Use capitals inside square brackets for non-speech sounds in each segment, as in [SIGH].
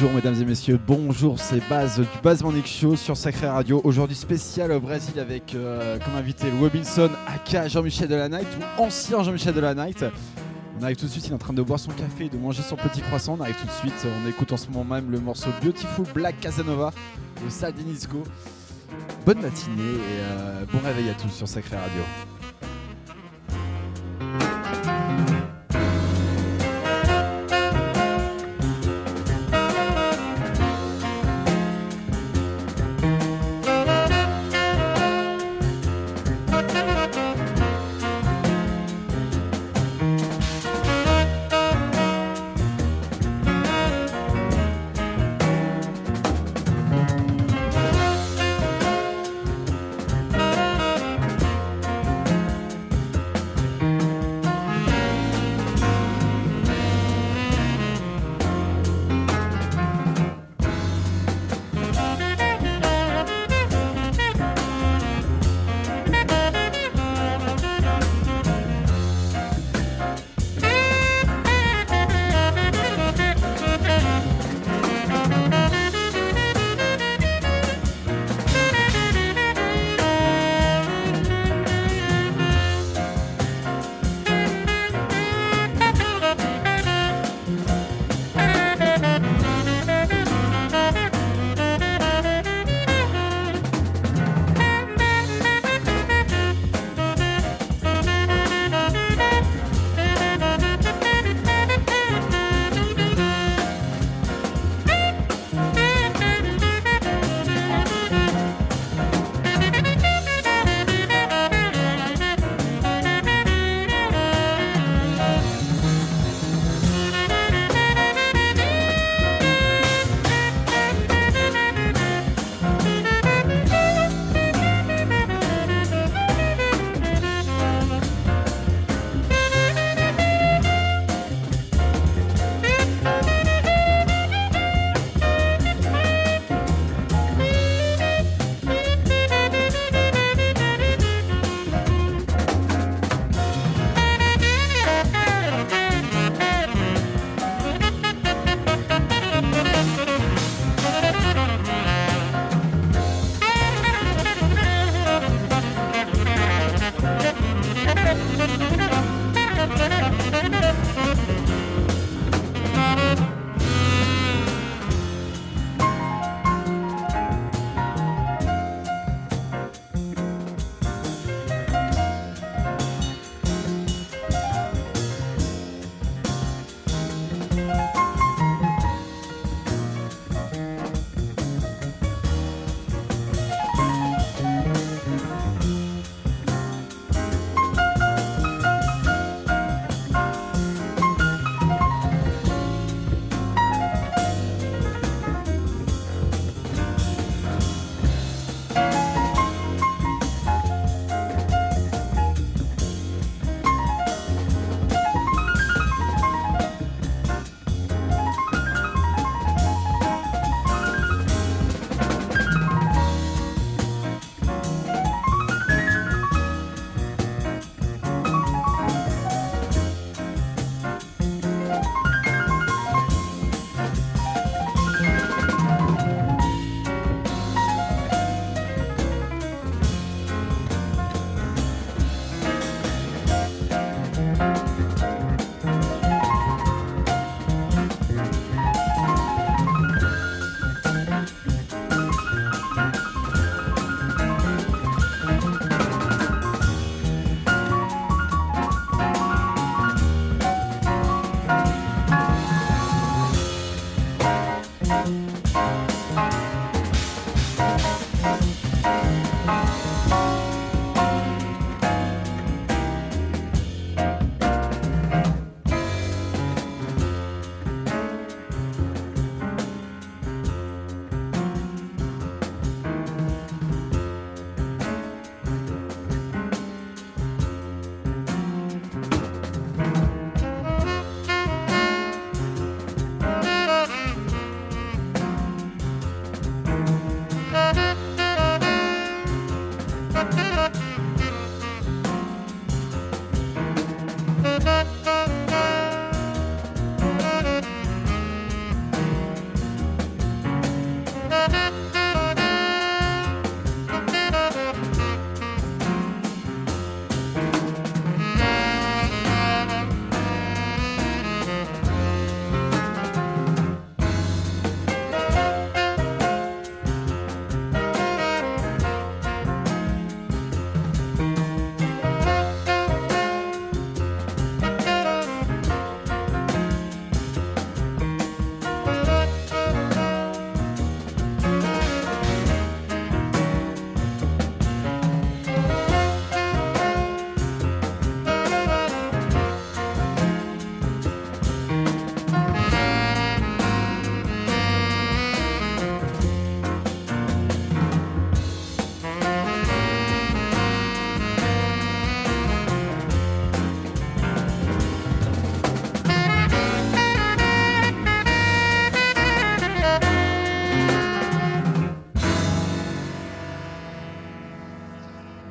Bonjour mesdames et messieurs, bonjour, c'est Baz du Baz Morning Show sur Sacré Radio. Aujourd'hui spécial au Brésil avec euh, comme invité Robinson, aka Jean-Michel de la Night ou ancien Jean-Michel de la Night. On arrive tout de suite, il est en train de boire son café et de manger son petit croissant. On arrive tout de suite, on écoute en ce moment même le morceau Beautiful Black Casanova de Sadinisco. Bonne matinée et euh, bon réveil à tous sur Sacré Radio.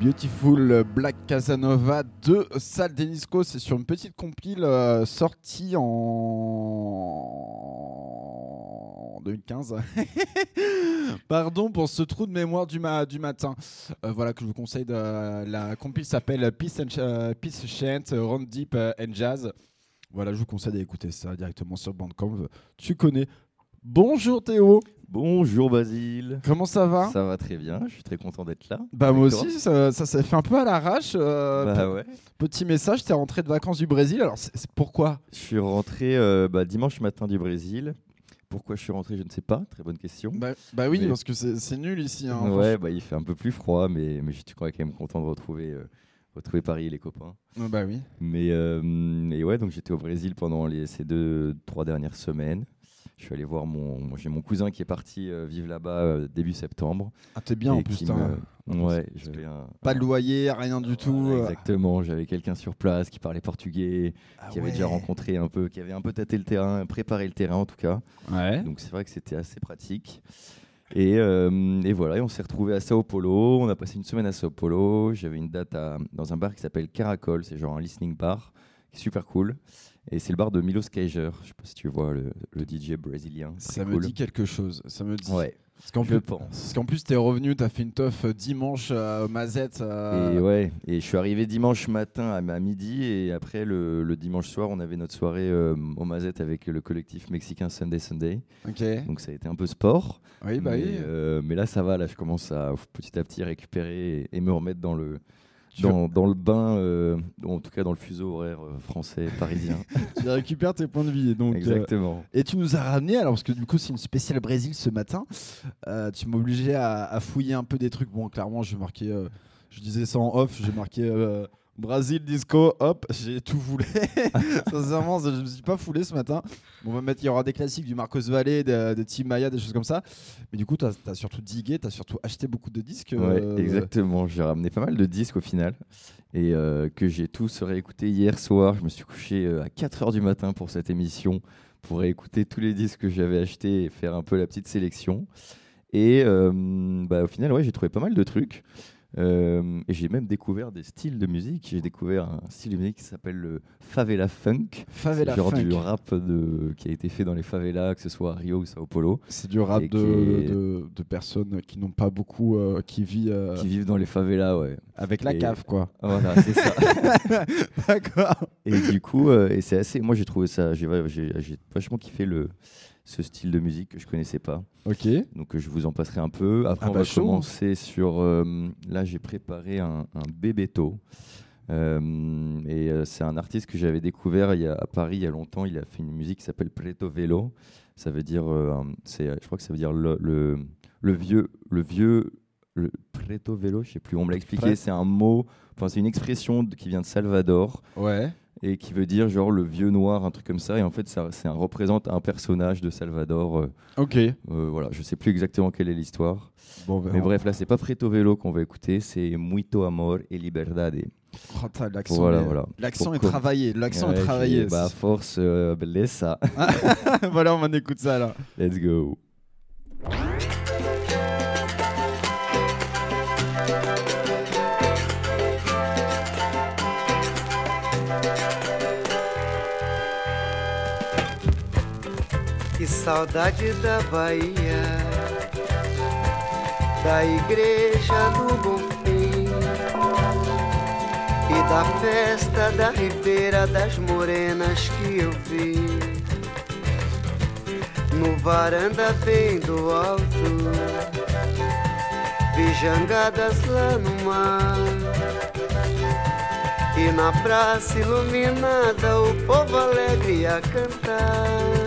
Beautiful Black Casanova de Sal Denisco. C'est sur une petite compile euh, sortie en 2015. [LAUGHS] Pardon pour ce trou de mémoire du, du matin. Euh, voilà que je vous conseille. De, la compile s'appelle Peace, and, euh, Peace Chant, Round Deep and Jazz. Voilà, je vous conseille d'écouter ça directement sur Bandcamp. Tu connais. Bonjour Théo. Bonjour Basile. Comment ça va Ça va très bien, je suis très content d'être là. Bah moi aussi, ça, s'est fait un peu à l'arrache. Euh, bah ouais. Petit message, t'es rentré de vacances du Brésil, alors c'est pourquoi Je suis rentré euh, bah, dimanche matin du Brésil. Pourquoi je suis rentré, je ne sais pas. Très bonne question. Bah, bah oui, parce que c'est nul ici. Hein, ouais, bah, il fait un peu plus froid, mais, mais je suis quand même content de retrouver, euh, retrouver Paris et les copains. bah oui. Mais et ouais, donc j'étais au Brésil pendant les, ces deux, trois dernières semaines. Je suis allé voir mon, j'ai mon cousin qui est parti euh, vivre là-bas euh, début septembre. Ah t'es bien en plus. Ouais, pas de loyer, rien du tout. Euh. exactement, j'avais quelqu'un sur place qui parlait portugais, ah qui avait déjà rencontré un peu, qui avait un peu tâté le terrain, préparé le terrain en tout cas. Ouais. Donc c'est vrai que c'était assez pratique. Et, et, voilà, et on s'est retrouvé à Sao Paulo. On a passé une semaine à Sao Paulo. J'avais une date dans un bar qui s'appelle Caracol, c'est genre un listening bar, qui est super cool. Et c'est le bar de Milos Kaiser. Je sais pas si tu vois le, DJ brésilien. Ça me dit quelque chose. Ça me dit. Ouais. Parce qu'en plus, parce qu'en plus, t'es revenu, t'as fait une teuf euh, dimanche à euh, Mazette. Euh. Et ouais, et je suis arrivé dimanche matin à, midi, et après le, dimanche soir, on avait notre soirée au Mazette avec le collectif mexicain Sunday Sunday. Ok. Donc ça a été un peu sport. Oui, bah mais, oui. mais là, ça va, là, je commence à petit à petit récupérer et me remettre dans le, dans, le bain, euh, en tout cas dans le fuseau horaire euh, français parisien. [LAUGHS] tu récupères tes points de vie. Donc, euh, Exactement. et tu nous as ramené, alors parce que du coup c'est une spéciale Brésil ce matin, tu m'as obligé à, fouiller un peu des trucs. Bon, clairement, je marquais, je disais ça en off, j'ai marqué Brésil disco, hop, j'ai tout foulé. [LAUGHS] Sincèrement, je ne me suis pas foulé ce matin. On va mettre, il y aura des classiques du Marcos Valle, de, de Tim Maya, des choses comme ça. Mais du coup, tu as, surtout digué, tu as surtout acheté beaucoup de disques. Ouais, euh, exactement. J'ai ramené pas mal de disques au final. Et euh, que j'ai tous réécouté hier soir. Je me suis couché euh, à 4 h du matin pour cette émission, pour réécouter tous les disques que j'avais achetés et faire un peu la petite sélection. Et bah, au final, ouais, j'ai trouvé pas mal de trucs. Euh, et j'ai même découvert des styles de musique. J'ai découvert un style de musique qui s'appelle le favela funk. Favela genre funk. du rap de, qui a été fait dans les favelas, que ce soit à Rio ou Sao Paulo. C'est du rap de, de, personnes qui n'ont pas beaucoup, euh, qui, vivent, euh, qui vivent dans les favelas, ouais. Avec la cave, quoi. Voilà, c'est ça. [LAUGHS] D'accord. Et du coup, et c'est assez. Moi, j'ai trouvé ça. J'ai vachement kiffé le ce style de musique que je connaissais pas. Ok. Donc euh, je vous en passerai un peu. Après, ah on bah va commencer sur. Euh, là, j'ai préparé un, un bébéto. Euh, et c'est un artiste que j'avais découvert il y a, à Paris il y a longtemps. Il a fait une musique qui s'appelle Preto Velo. Ça veut dire, c'est, je crois que ça veut dire le, le, vieux, le vieux, le Preto Velo. Je sais plus. On me l'a expliqué. C'est un mot. Enfin, c'est une expression qui vient de Salvador. Ouais et qui veut dire genre le vieux noir, un truc comme ça. Et en fait, ça, c'est un représente un personnage de Salvador. Euh, ok. Euh, voilà, je sais plus exactement quelle est l'histoire. Bon, ben, Mais bref, là, c'est pas Preto Velo qu'on va écouter, c'est Muito Amor et Liberdade. Oh, l'accent voilà, est, voilà. L'accent est travaillé. L'accent est travaillé. Bah, force, euh, ça. [LAUGHS] voilà, on écoute ça là. Let's go. Saudade da Bahia, da igreja do Bonfim e da festa da Ribeira das Morenas que eu vi. No varanda bem do alto, vi jangadas lá no mar. E na praça iluminada o povo alegre a cantar.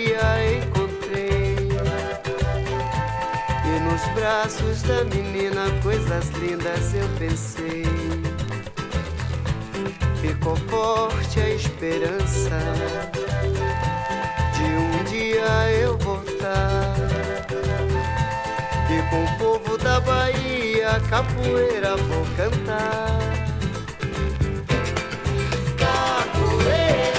nos braços da menina coisas lindas eu pensei ficou forte a esperança de um dia eu voltar. E com o povo da Bahia, capoeira vou cantar. Rio,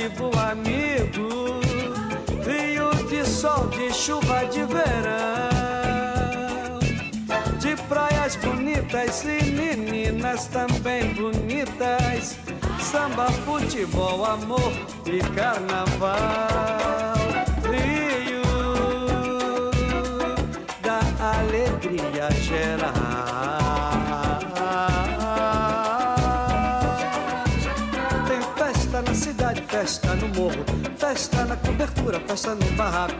festivo, amigo. Rio de sol, de chuva, de verão. De praias bonitas e meninas também bonitas. Samba, futebol, amor e carnaval. Rio da alegria geral. Festa no morro, festa na cobertura, festa no barraco,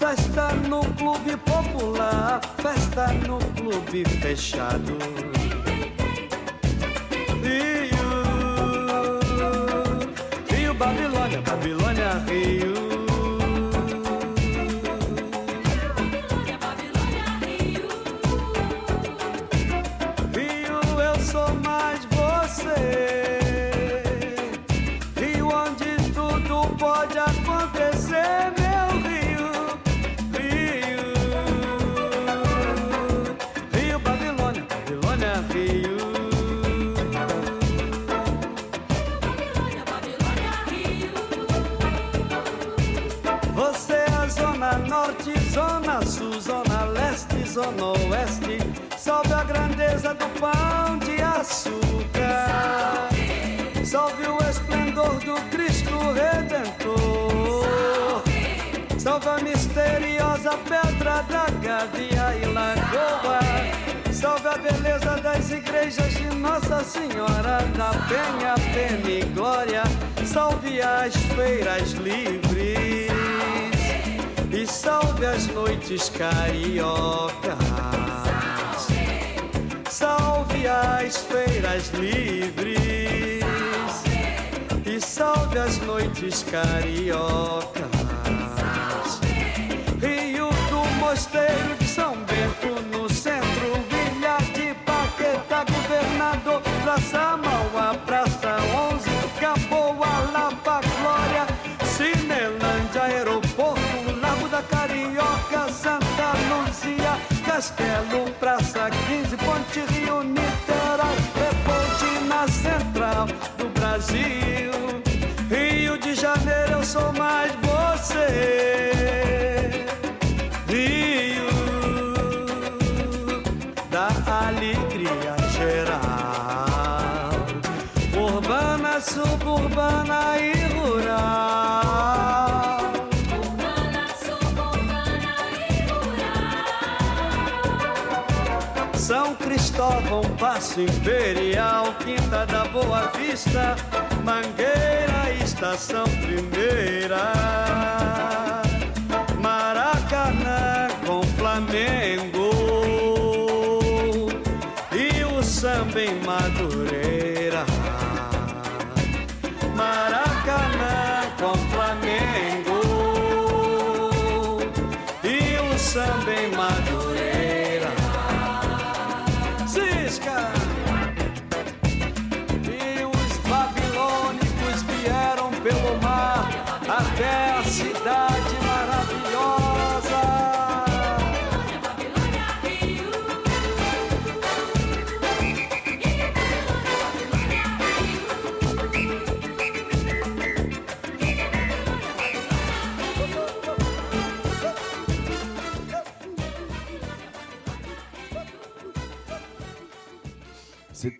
festa no clube popular, festa no clube fechado. Igrejas de Nossa Senhora da Penha, Pena e Glória. Salve as feiras livres e salve as noites cariocas. Salve as feiras livres e salve as noites cariocas. Brasil. Rio de Janeiro, eu sou mais você. Rio da alegria geral, urbana, suburbana e rural. São Cristóvão, Passo Imperial, Quinta da Boa Mangueira, Estação Primeira, Maracanã com Flamengo e o samba em Madureira.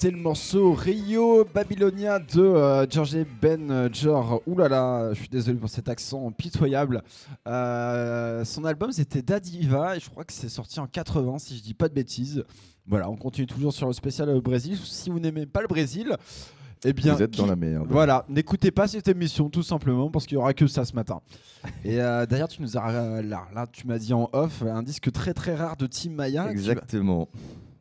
C'était le morceau Rio Babylonia de euh, George Ben Jor. Ouh là là, je suis désolé pour cet accent pitoyable. Euh, son album c'était Dadiva et je crois que c'est sorti en 80 si je dis pas de bêtises. Voilà, on continue toujours sur le spécial au Brésil. Si vous n'aimez pas le Brésil, eh bien, Vous êtes dans la merde. Voilà, n'écoutez pas cette émission tout simplement parce qu'il y aura que ça ce matin. [LAUGHS] Et euh, d'ailleurs, tu nous as euh, là, là, tu m'as dit en off un disque très très rare de Tim Maya Exactement.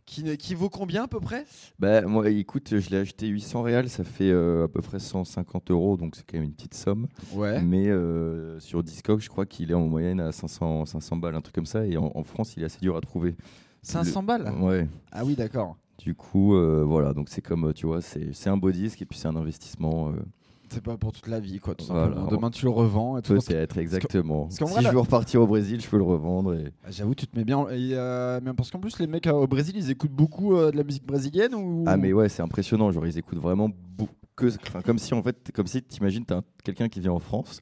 Qui, qui vaut combien à peu près? Bah, moi, écoute, je l'ai acheté 800 réals, ça fait euh, à peu près 150 euros, donc c'est quand même une petite somme. Ouais. Mais euh, sur Discog, je crois qu'il est en moyenne à 500, 500 balles, un truc comme ça. Et en, en France, il est assez dur à trouver. 500 balles? Ouais. Ah oui, d'accord. Du coup, euh, voilà, donc c'est comme, tu vois, c'est c'est un beau disque et puis c'est un investissement. C'est pas pour toute la vie, quoi, tout Voilà. simplement. Demain, tu le revends. Et tout. Peut-être, exactement. si vrai, je veux repartir au Brésil, je peux le revendre. Et... Ah, J'avoue, tu te mets bien. Et, euh, mais parce qu'en plus, les mecs euh, au Brésil, ils écoutent beaucoup euh, de la musique brésilienne ou? Ah, mais ouais, c'est impressionnant. Genre, ils écoutent vraiment beaucoup. enfin, Comme si, en fait, comme si t'imagines, t'as un- quelqu'un qui vient en France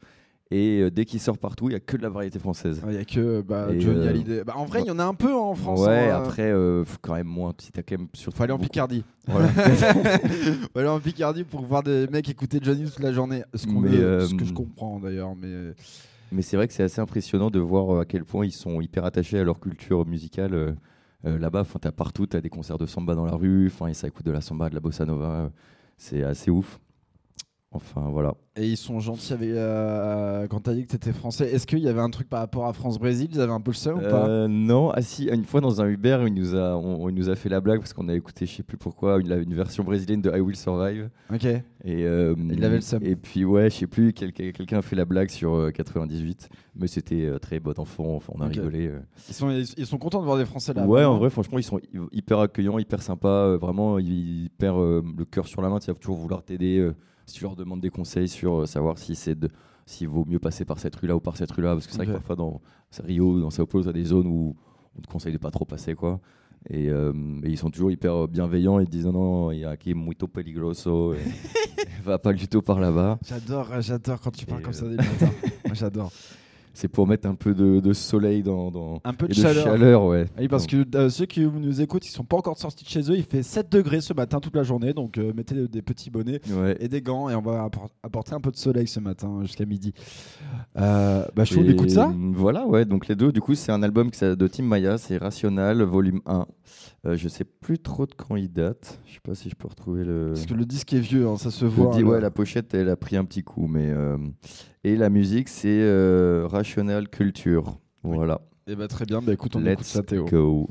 et euh, dès qu'il sort partout, il y a que de la variété française. Il y a que bah, Johnny euh, Hallyday. Bah, en vrai, il y en a un peu en France. ouais, hein, euh, après, faut quand même moins. Si quand même surtout. Faut aller en Picardie. [LAUGHS] Voilà. [LAUGHS] Faut aller en Picardie pour voir des mecs écouter Johnny toute la journée. Ce, que je comprends d'ailleurs. Mais Mais c'est vrai que c'est assez impressionnant de voir à quel point ils sont hyper attachés à leur culture musicale. euh, Là-bas, enfin, t'as partout, t'as des concerts de samba dans la rue, enfin, ça écoute de la samba, de la bossa nova. C'est assez ouf. Enfin, voilà. Et ils sont gentils avec. euh, quand t'as dit que t'étais français, est-ce qu'il y avait un truc par rapport à France-Brésil Ils avaient un peu le seum ou pas? Euh, non, ah si, une fois dans un Uber, il nous a, on, nous a fait la blague parce qu'on a écouté, je sais plus pourquoi, une, une version brésilienne de I Will Survive. Ok. Et, euh, Il avait le seum. Et puis, ouais, je sais plus, quel- quelqu'un a fait la blague sur euh, 98, mais c'était euh, très bon enfant, enfin, on a rigolé. euh. Ils sont, ils, sont contents de voir des Français là. Ouais, en vrai, franchement, ils sont hy- hyper accueillants, hyper sympas. euh, vraiment, ils perdent euh, le cœur sur la main. Ils vont toujours vouloir t'aider. euh, si tu leur demandes des conseils sur euh, savoir si c'est de- s'il vaut mieux passer par cette rue-là ou par cette rue-là. Parce que c'est vrai que parfois, dans Rio, dans Sao Paulo, tu as des zones où on te conseille de pas trop passer. quoi. Et, euh, et ils sont toujours hyper bienveillants. Ils te disent non, non, il y a qui est muito peligroso. et- [LAUGHS] [LAUGHS] va pas du tout par là-bas. J'adore, euh, j'adore quand tu parles Et, comme ça euh, des matins. [LAUGHS] Moi, j'adore. C'est pour mettre un peu de, de soleil dans, dans- Un peu de et de chaleur. chaleur, ouais. Oui, parce que euh, ceux qui nous écoutent, ils sont pas encore sortis de chez eux. Il fait 7 degrés ce matin toute la journée, donc euh, mettez des petits bonnets Ouais. et des gants et on va appor- apporter un peu de soleil ce matin jusqu'à midi. Euh, bah, je Et écoute ça. Voilà, ouais. Donc les deux, du coup, c'est un album de Tim Maya, c'est Rational, volume 1. Euh, je sais plus trop de quand il date. Je sais pas si je peux retrouver le. Parce que le disque est vieux, hein, ça se voit. dis, hein, ouais, la pochette, elle a pris un petit coup, mais euh, et la musique, c'est euh, Rational Culture. Voilà. Eh bah, très bien, bah, écoute, on écoute Let's ça, Théo. go.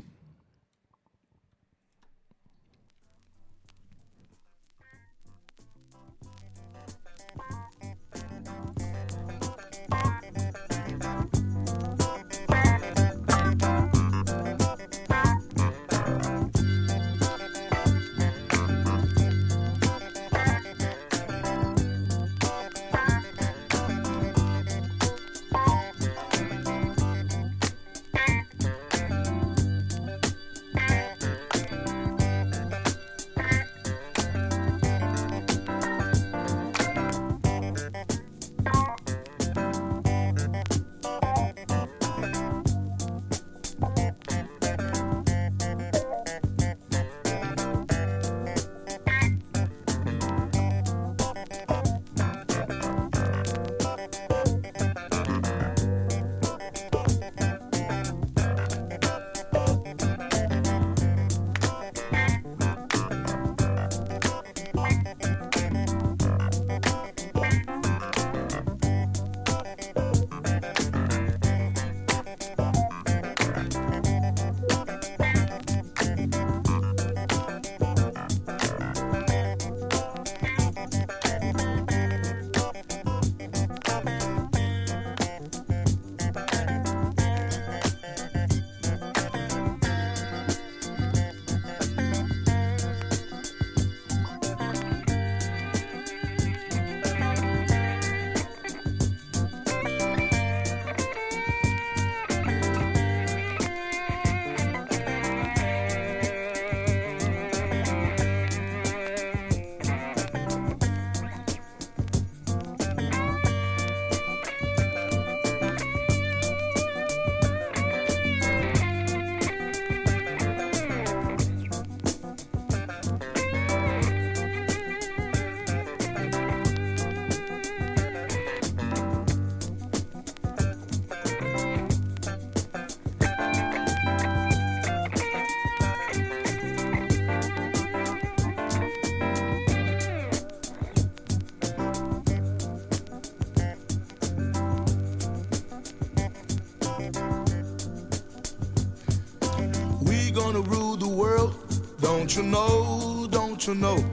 Don't you know? Don't you know?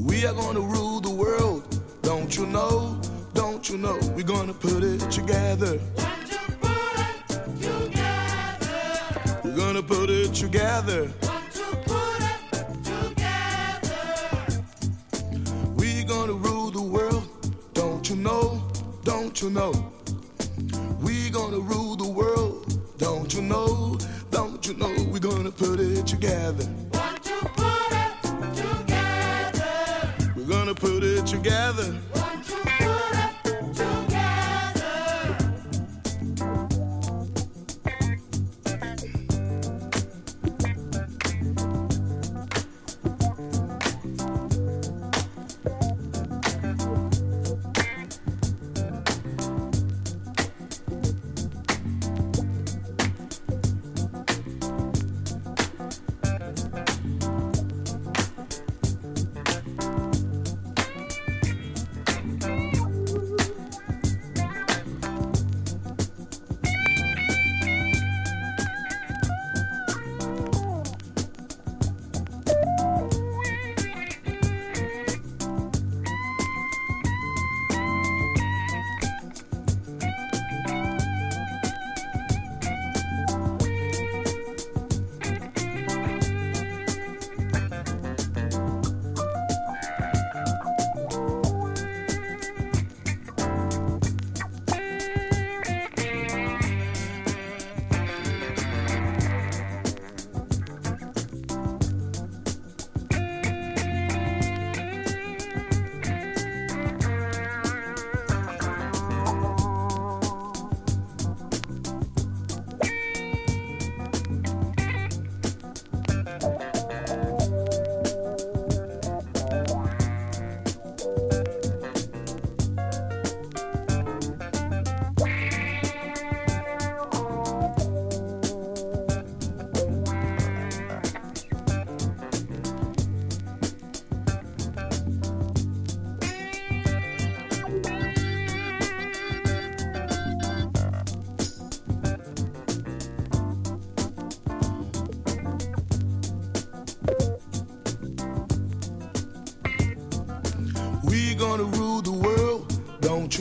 We are gonna rule the world. Don't you know? Don't you know? We're gonna put it together. We're gonna put it together. We're gonna rule the world. Don't you know? Don't you know?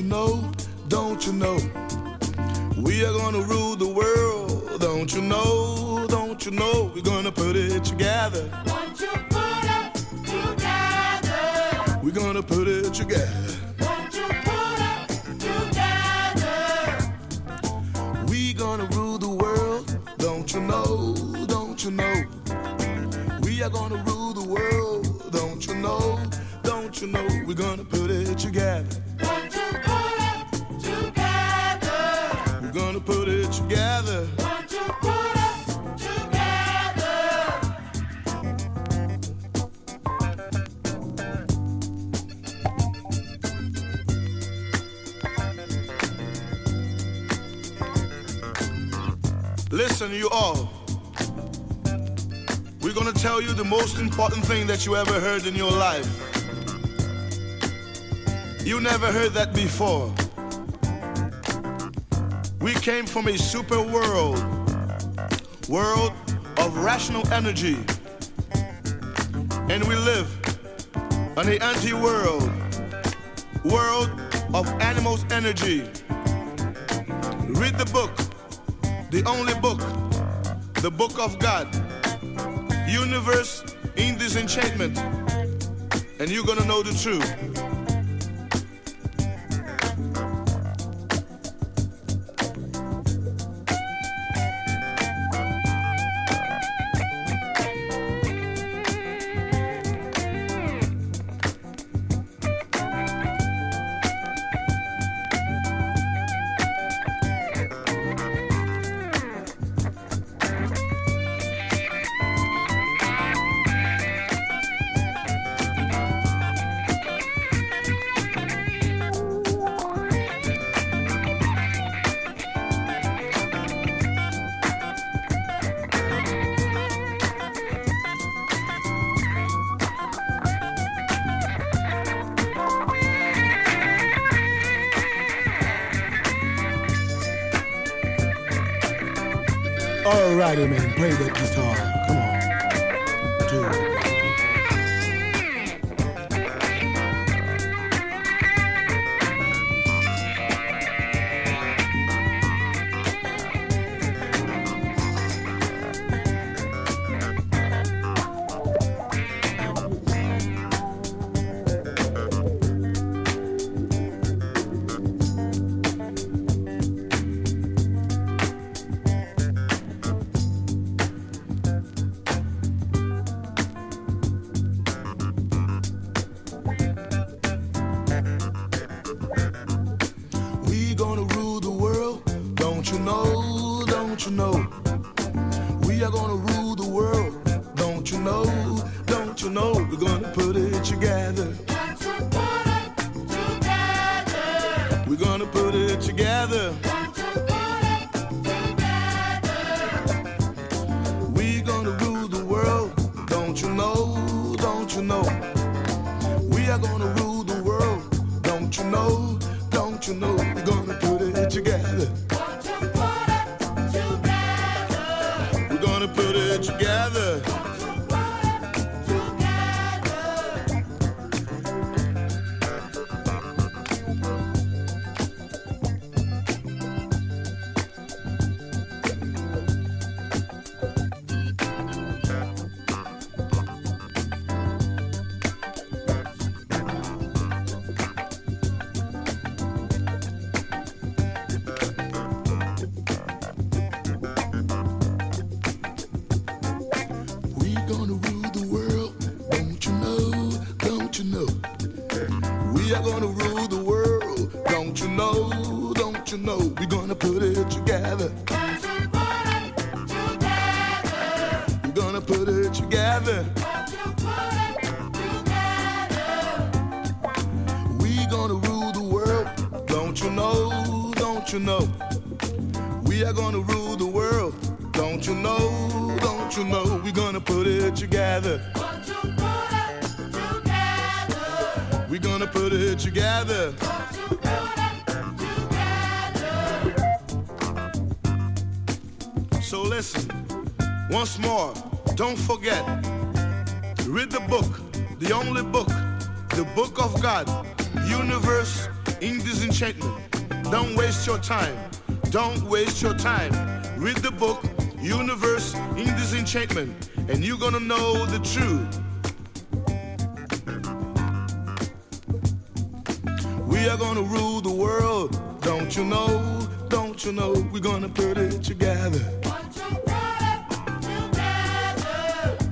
Know? Don't you know? We are gonna rule the world, don't you know? Don't you know? We're gonna that you ever heard in your life. You never heard that before. We came from a super world, world of rational energy. And we live on the anti-world, world of animals' energy. Read the book, the only book, the book of God, and you're gonna know the truth. Spider-Man play that guitar. Time. Read the book, universe in disenchantment, and you're gonna know the truth. We are gonna rule the world, don't you know? Don't you know? We're gonna put it together.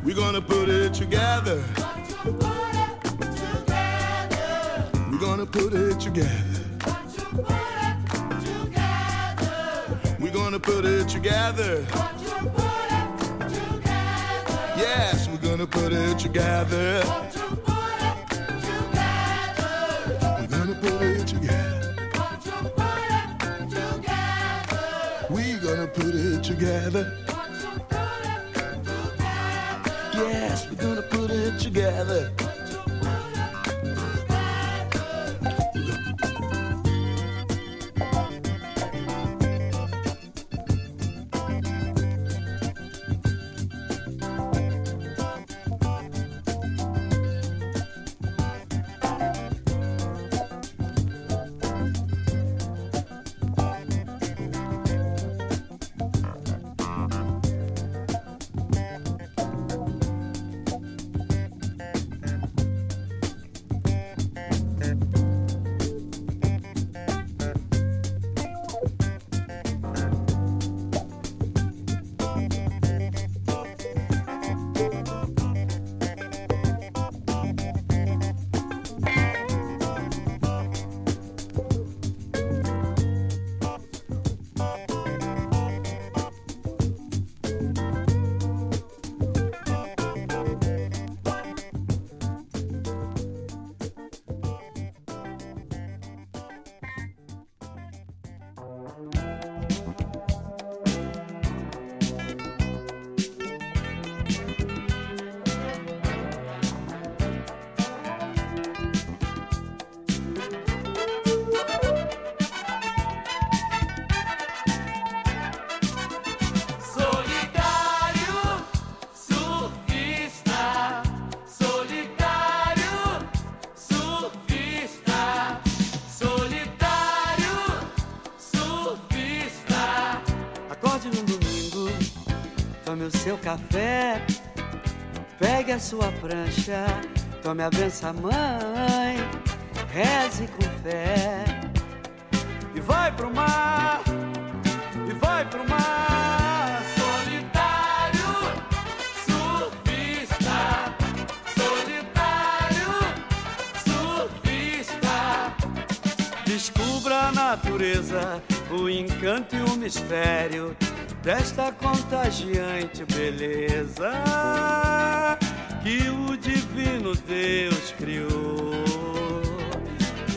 We're gonna put it together. We're gonna put it together. gonna put it together. Put it together. Yes, we're gonna put it together. Put it together. We're gonna put it together. Put it together. We're gonna put it together. put it together. Yes, we're gonna put it together. Seu café, pegue a sua prancha, tome a benção, mãe, reze com fé. E vai pro mar, e vai pro mar. Solitário, surfista, solitário, surfista. Descubra a natureza, o encanto e o mistério desta contagiante beleza que o divino Deus criou.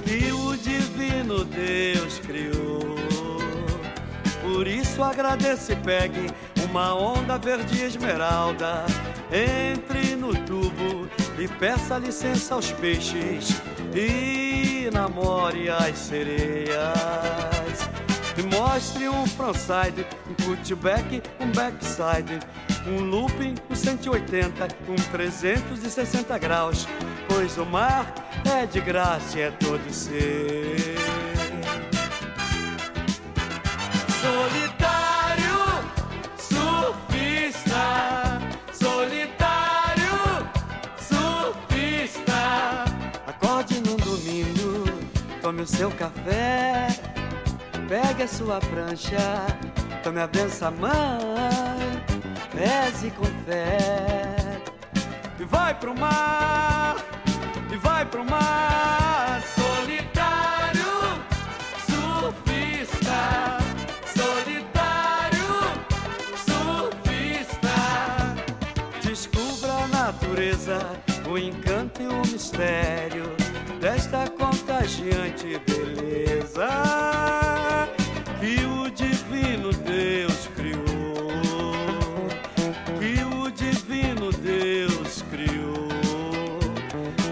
Que o divino Deus criou. Por isso agradeça e pegue uma onda verde esmeralda. Entre no tubo e peça licença aos peixes e namore as sereias. E mostre um frontside, cutback, um backside, um looping, um 180, um 360 graus. Pois o mar é de graça e é todo seu. Solitário, surfista, solitário, surfista. Acorde num domingo, tome o seu café, pegue a sua prancha, tome a benção, mãe, reze com fé. E vai pro mar, e vai pro mar, solitário, surfista, solitário, surfista. Descubra a natureza, o encanto e o mistério desta contagiante beleza que o divino Deus criou. Que o divino Deus criou.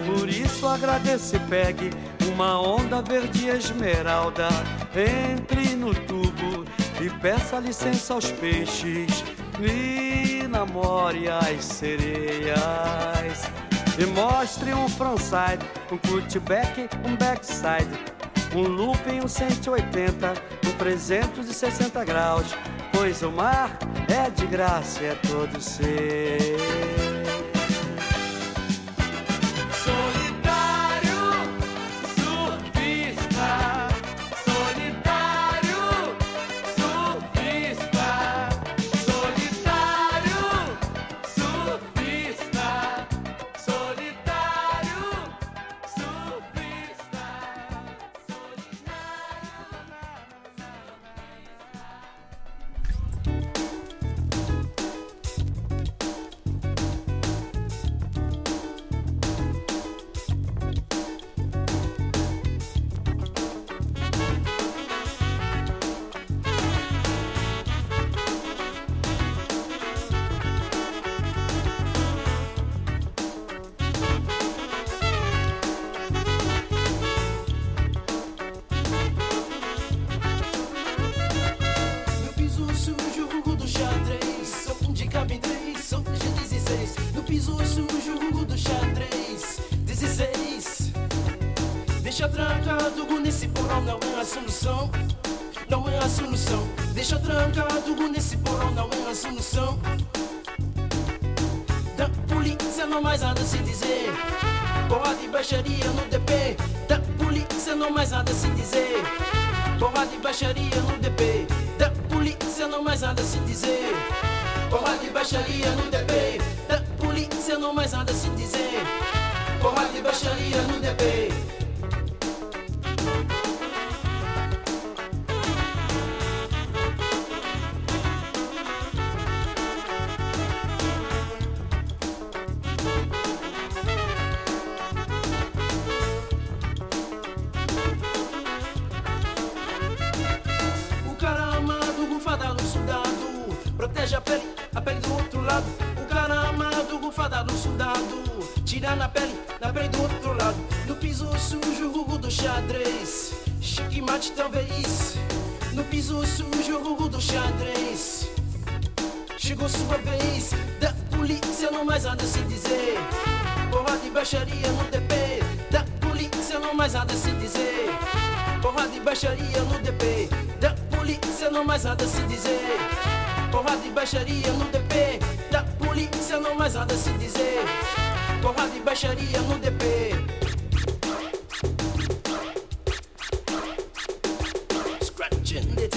Por isso agradeça e pegue uma onda verde esmeralda. Entre no tubo e peça licença aos peixes. E namore as sereias. E mostre um frontside, um cutback, um backside. Um looping, um 180, um 360 graus. Pois o mar é de graça, é todo seu.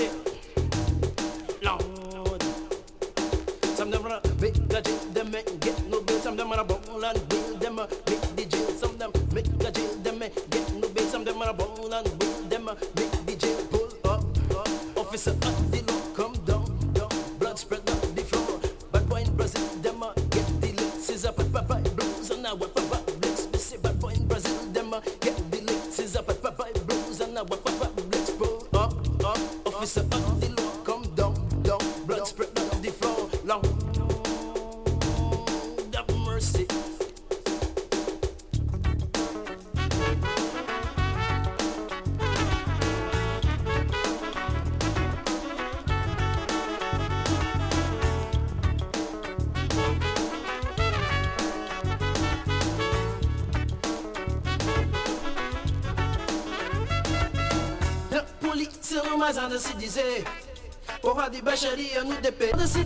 it.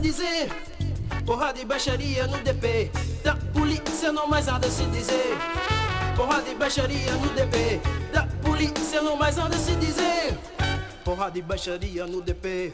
dizer. Porrada e baixaria no DP. Da polícia não mais nada se dizer. Porrada e baixaria no DP. Da polícia não mais nada se dizer. Porrada e baixaria no DP.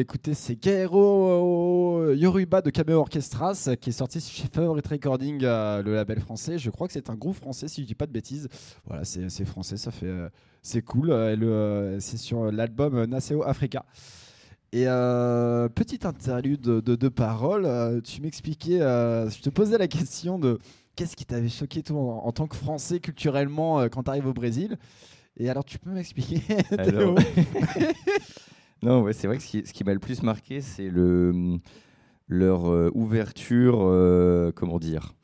D'écouter, c'est Guerrero euh, Yoruba de Cameo Orchestras qui est sorti chez Favorite Recording, euh, le label français. Je crois que c'est un groupe français, si je dis pas de bêtises. Voilà, c'est français, ça fait. euh, c'est cool. c'est sur l'album Naseo Africa. Et euh, petite interlude de, de, de paroles, tu m'expliquais, euh, je te posais la question de qu'est-ce qui t'avait choqué toi en, en tant que Français culturellement quand tu arrives au Brésil. Et alors, tu peux m'expliquer [LAUGHS] [LAUGHS] non, ouais, c'est vrai que ce qui, m'a le plus marqué, c'est le, leur euh, ouverture, euh, comment dire.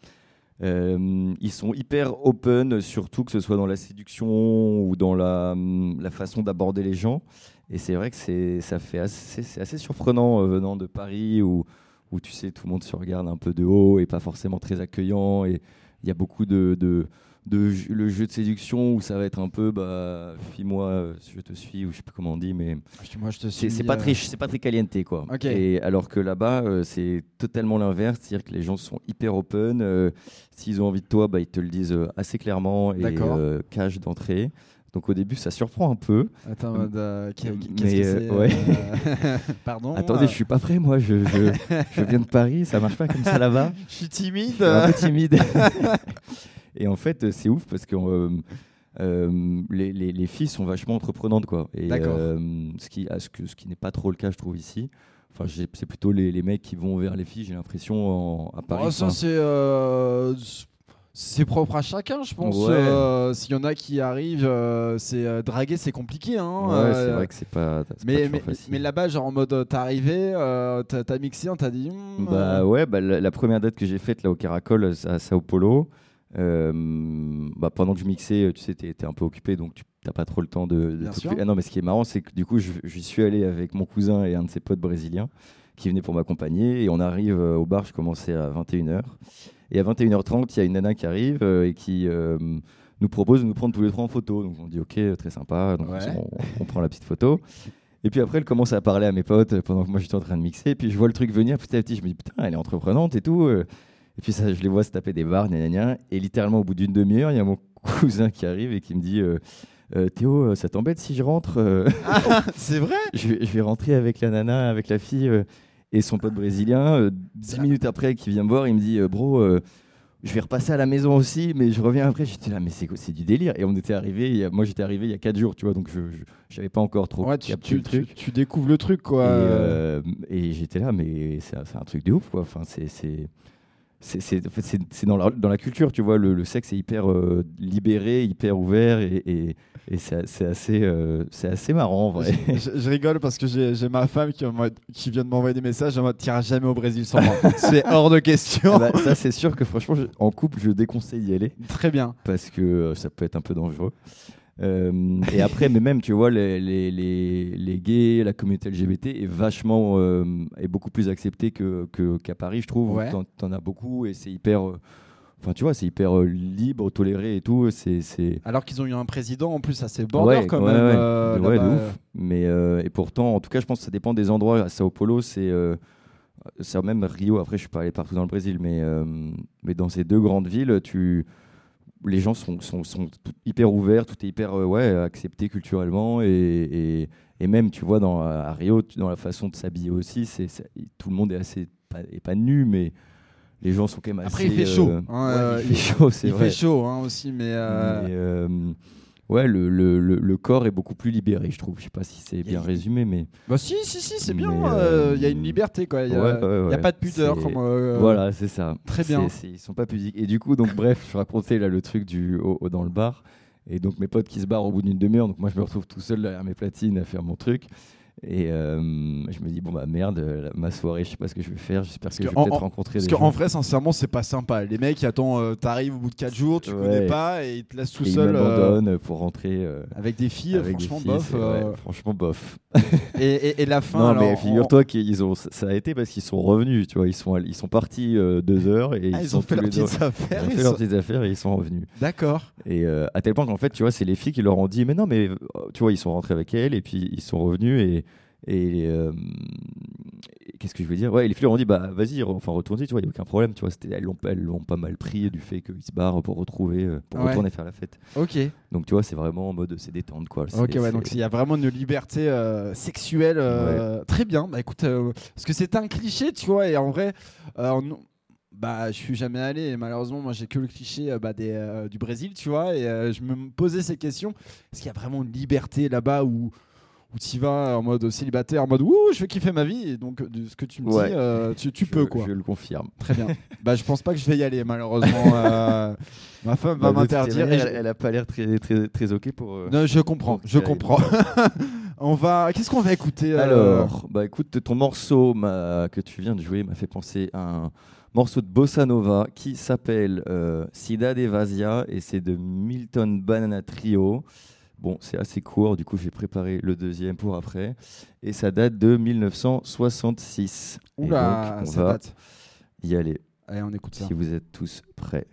Euh, ils sont hyper open, surtout que ce soit dans la séduction ou dans la, hum, façon d'aborder les gens. Et c'est vrai que c'est, ça fait assez, surprenant venant de Paris où, où tu sais, tout le monde se regarde un peu de haut et pas forcément très accueillant. Et il y a beaucoup de, de le jeu de séduction où ça va être un peu, bah, fuis-moi, euh, je te suis, ou je sais pas comment on dit, mais Moi, je te suis, c'est pas euh, très c'est pas très caliente quoi. Et alors que là-bas euh, c'est totalement l'inverse, c'est-à-dire que les gens sont hyper open. euh, S'ils ont envie de toi, bah, ils te le disent euh, assez clairement et euh, cash d'entrée. Donc au début ça surprend un peu. Attends, euh, qu'est-ce que euh, c'est ouais. euh, [LAUGHS] Pardon Attendez, euh, je suis pas prêt moi, je, je, je viens de Paris, ça marche pas comme ça là-bas. [LAUGHS] je suis timide. Un peu timide. [LAUGHS] et en fait, c'est ouf parce que euh, euh, les, les- les filles sont vachement entreprenantes, quoi. Et euh, ce qui, ce que, ce qui n'est pas trop le cas, je trouve ici. Enfin, c'est plutôt les, les mecs qui vont vers les filles, j'ai l'impression, à Paris. Oh, ça, c'est. euh, c'est propre à chacun, je pense. Ouais. Euh, S'il y en a qui arrivent, euh, c'est draguer, c'est compliqué. Hein, ouais, c'est vrai que c'est pas, Mais, mais, là-bas, genre en mode, t'es arrivé, t'as mixé, on t'a dit. hmm, Bah ouais, bah, la, la première date que j'ai faite là au Caracol à Sao Paulo, bah, pendant que je mixais, tu sais, t'es t'es un peu occupé, donc tu n'as pas trop le temps de. t'occuper. Ah non, mais ce qui est marrant, c'est que du coup, je, j'y suis allé avec mon cousin et un de ses potes brésiliens qui venaient pour m'accompagner, et on arrive euh, au bar, je commençais à 21h, et à 21h30, il y a une nana qui arrive euh, et qui euh, nous propose de nous prendre tous les trois en photo. Donc on dit ok, très sympa, donc Ouais. on, on prend la petite photo. Et puis après, elle commence à parler à mes potes pendant que moi j'étais en train de mixer. Et puis je vois le truc venir petit à petit. Je me dis putain, elle est entreprenante et tout. Et puis ça, je les vois se taper des barres, gna gna gna. Et littéralement, au bout d'une demi-heure, il y a mon [LAUGHS] cousin qui arrive et qui me dit euh, Euh, Théo, euh, ça t'embête si je rentre euh, [LAUGHS] c'est vrai? [LAUGHS] Je, vais, je vais rentrer avec la nana, avec la fille. euh. Et son pote brésilien, dix minutes après, qui vient me voir, il me dit Bro, je vais repasser à la maison aussi, mais je reviens après. J'étais là, mais c'est du délire. Et on était arrivé, a- moi j'étais arrivé il y a 4 jours, tu vois, donc je n'avais pas encore trop Ouais, tu, capté tu, le truc. tu- tu découvres le truc, quoi. Et, et j'étais là, mais c'est c'est un truc de ouf, quoi. Enfin, c'est. C'est- dans la, dans la culture, tu vois, le, le sexe est hyper euh, libéré, hyper ouvert, et, et, et c'est assez, euh, c'est assez marrant, en vrai. je, je rigole parce que j'ai ma femme qui, vient de m'envoyer des messages en mode t'iras jamais au Brésil sans moi. [LAUGHS] c'est hors de question. Ah bah, ça, c'est sûr que franchement, je- en couple, je déconseille d'y aller Très bien. parce que euh, ça peut être un peu dangereux. Euh, et après, mais même, tu vois, les, les, les, les gays, la communauté LGBT est vachement, euh, est beaucoup plus acceptée que, que- qu'à Paris, je trouve. Ouais. T'en, as beaucoup et c'est hyper, euh, enfin, tu vois, c'est hyper libre, toléré et tout. C'est. Alors qu'ils ont eu un président en plus assez border Ouais, quand ouais, même. ouais. euh, Ouais, de ouf. Mais et pourtant, en tout cas, je pense que ça dépend des endroits. À Sao Paulo, c'est c'est même Rio. Après, je suis pas allé partout dans le Brésil, mais euh, mais dans ces deux grandes villes, tu les gens sont, sont, sont hyper ouverts, tout est hyper euh, ouais accepté culturellement et, et, et même tu vois dans à Rio, dans la façon de s'habiller aussi, c'est tout le monde est assez pas, est pas nu, mais les gens sont quand même Après, assez. il fait chaud, euh, hein, ouais, il fait chaud, c'est Il vrai. fait chaud hein, aussi, mais. euh, Mais, euh, ouais, le, le, le, le corps est beaucoup plus libéré, je trouve. Je sais pas si c'est bien résumé, mais Bah si, si, si, c'est bien. Euh, euh, Il y a une liberté, quoi. Il y a, ouais, ouais, pas de pudeur. Comme, euh, voilà, c'est ça. très bien. c'est- ils sont pas pudiques. Et du coup, donc bref, je racontais là le truc du dans le bar. Et donc mes potes qui se barrent au bout d'une demi-heure, donc moi je me retrouve tout seul derrière mes platines à faire mon truc. Et euh, je me dis bon bah merde, ma soirée, je sais pas ce que je vais faire. J'espère que, que je vais peut-être en- rencontrer Parce des qu'en gens. vrai, sincèrement, c'est pas sympa. Les mecs, ils attendent, euh, t'arrives au bout de 4 jours, tu Ouais. connais pas et ils te laissent tout Et ils seul euh, pour rentrer. euh, avec des filles. avec des franchement, filles, bof. euh, ouais, franchement bof. [LAUGHS] et, et- et la fin. non, alors, mais figure-toi qu'ils ont, ça a été parce qu'ils sont revenus, tu vois, ils sont, ils sont partis deux heures et Ah, ils, ils ont fait leurs petites affaires. [LAUGHS] Ils ont fait leurs petites affaires et ils sont revenus. D'accord. Et à tel point qu'en fait, tu vois, c'est les filles qui leur ont dit, mais non, mais tu vois, ils sont rentrés avec elle et puis ils sont revenus et. Et, euh, qu'est-ce que je veux dire? Ouais, les filles leur ont dit, bah vas-y, enfin retourne-y, tu vois, il n'y a aucun problème, tu vois. Elles l'ont elles l'ont pas mal pris du fait qu'ils se barrent pour retrouver, euh, pour Ouais. retourner faire la fête. Ok. Donc tu vois, c'est vraiment en mode, c'est détente, quoi. Ok, ouais, donc il y a vraiment une liberté euh, sexuelle euh, très bien. Bah écoute, euh, parce que c'est un cliché, tu vois, et en vrai, on- bah je suis jamais allé, et malheureusement, moi j'ai que le cliché bah, des, euh, du Brésil, tu vois, et euh, je me posais ces questions. Est-ce qu'il y a vraiment une liberté là-bas où, où tu vas en mode célibataire, en mode ouh, je vais kiffer ma vie, et donc de ce que tu me Ouais. dis, euh, tu, tu je- peux quoi. Je le confirme. Très bien. [LAUGHS] bah je pense pas que je vais y aller, malheureusement. euh, [LAUGHS] ma femme va Bah, m'interdire. Elle, elle a pas l'air très, très, très ok pour. euh, Non, je comprends, je comprends. [LAUGHS] On va. Qu'est-ce qu'on va écouter Alors, bah écoute, ton morceau que tu viens de jouer m'a fait penser à un morceau de bossa nova qui s'appelle euh, Cidade Evasia et c'est de Milton Banana Trio. Bon, c'est assez court, du coup j'ai préparé le deuxième pour après et ça date de 1966. Et Oula, ça va date. y aller Allez, on écoute ça. si vous êtes tous prêts.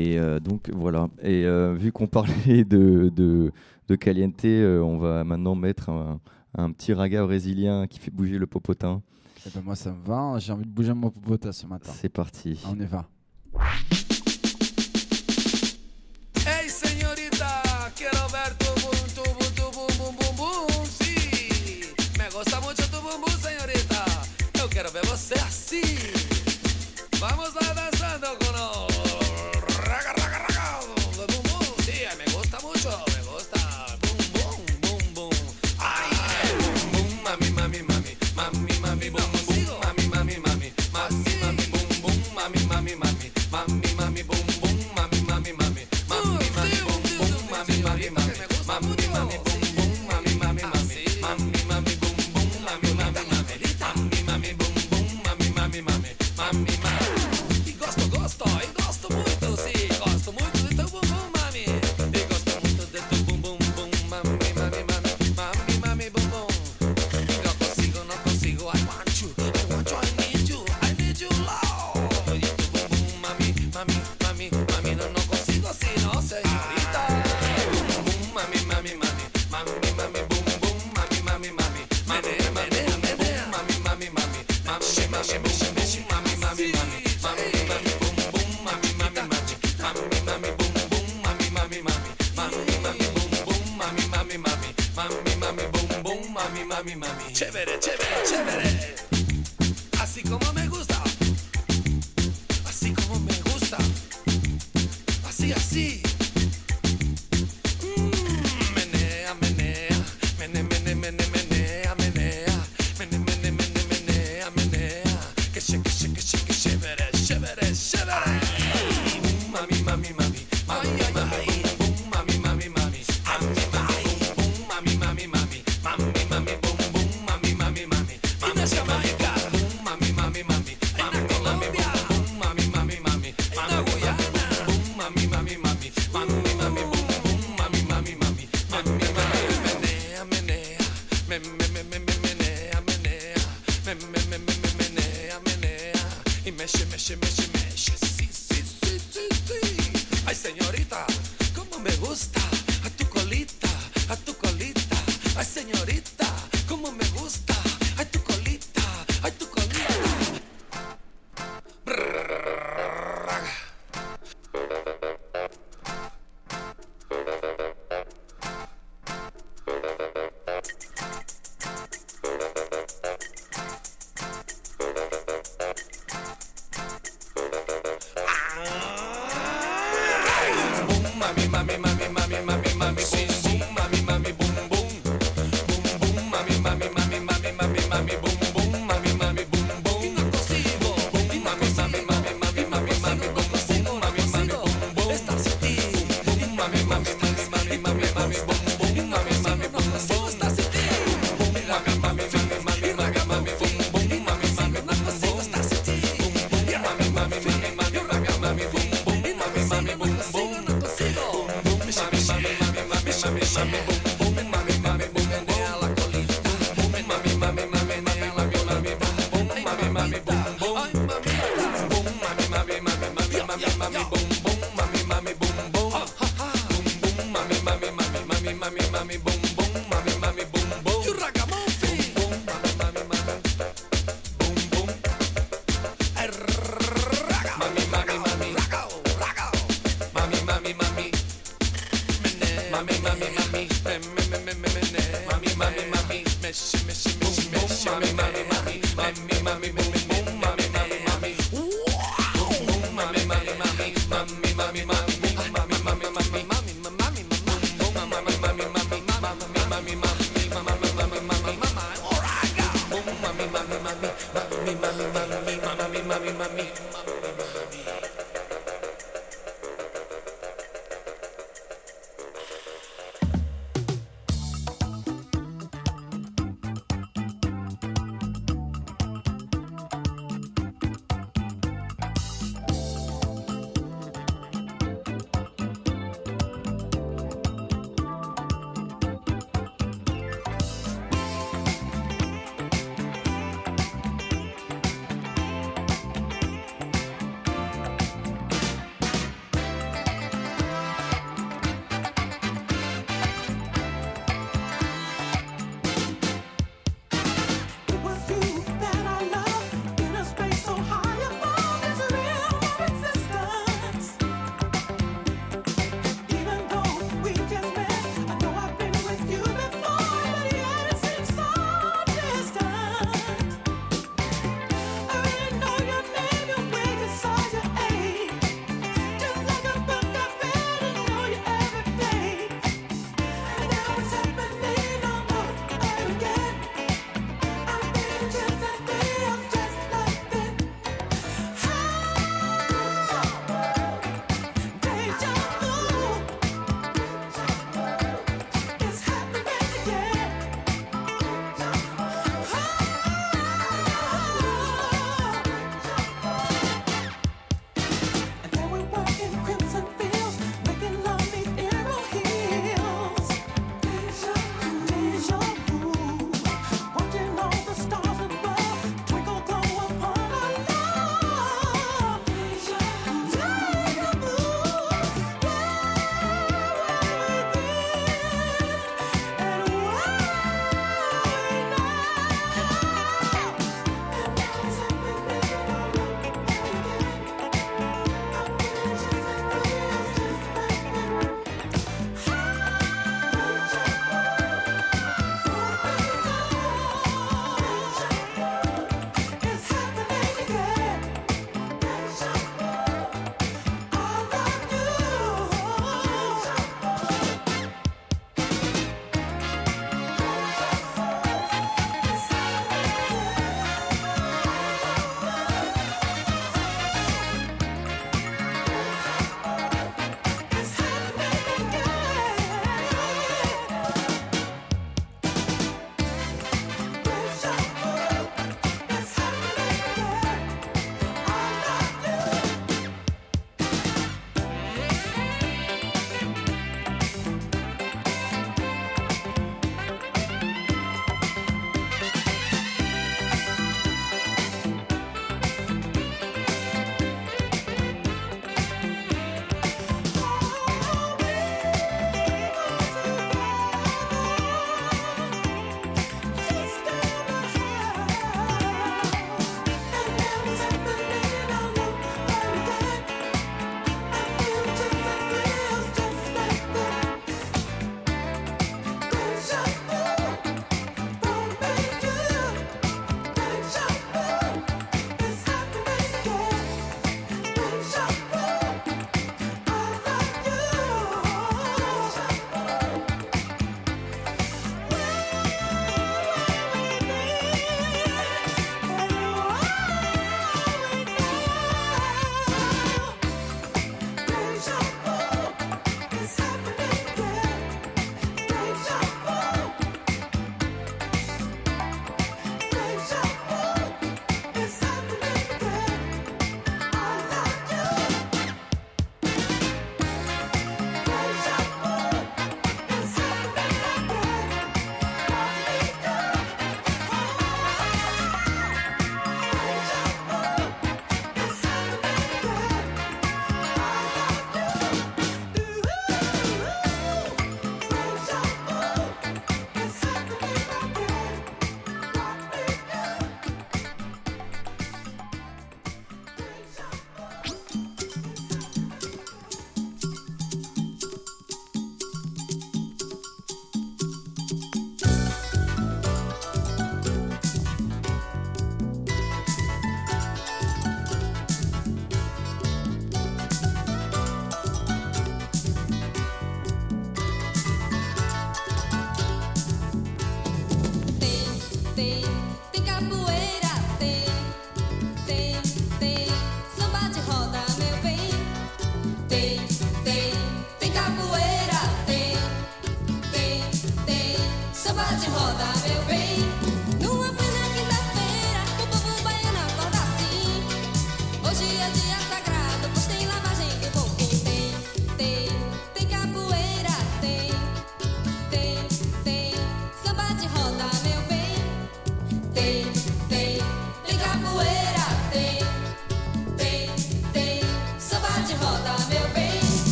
Et euh, donc voilà. Et euh, vu qu'on parlait de, de, Caliente, euh, on va maintenant mettre un, petit raga brésilien qui fait bouger le popotin. Eh ben, moi ça me va, hein. j'ai envie de bouger mon popotin ce matin. C'est parti. On y va. mami, mami, mami. Chévere, chévere, chévere. Así como me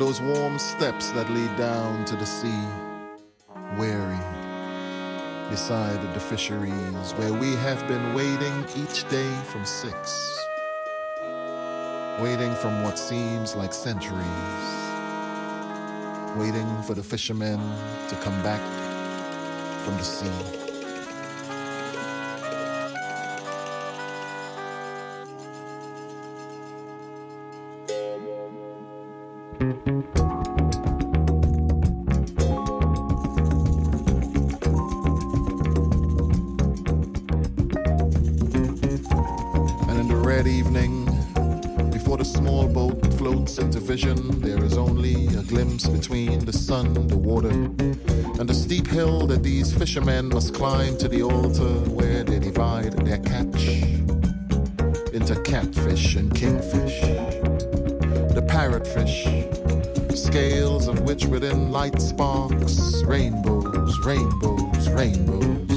those warm steps that lead down to the sea, weary, beside the fisheries where we have been waiting each day from six, waiting from what seems like centuries, waiting for the fishermen to come back from the sea. As fishermen must climb to the altar where they divide their catch into catfish and kingfish, the parrotfish, scales of which within light sparks, rainbows, rainbows, rainbows.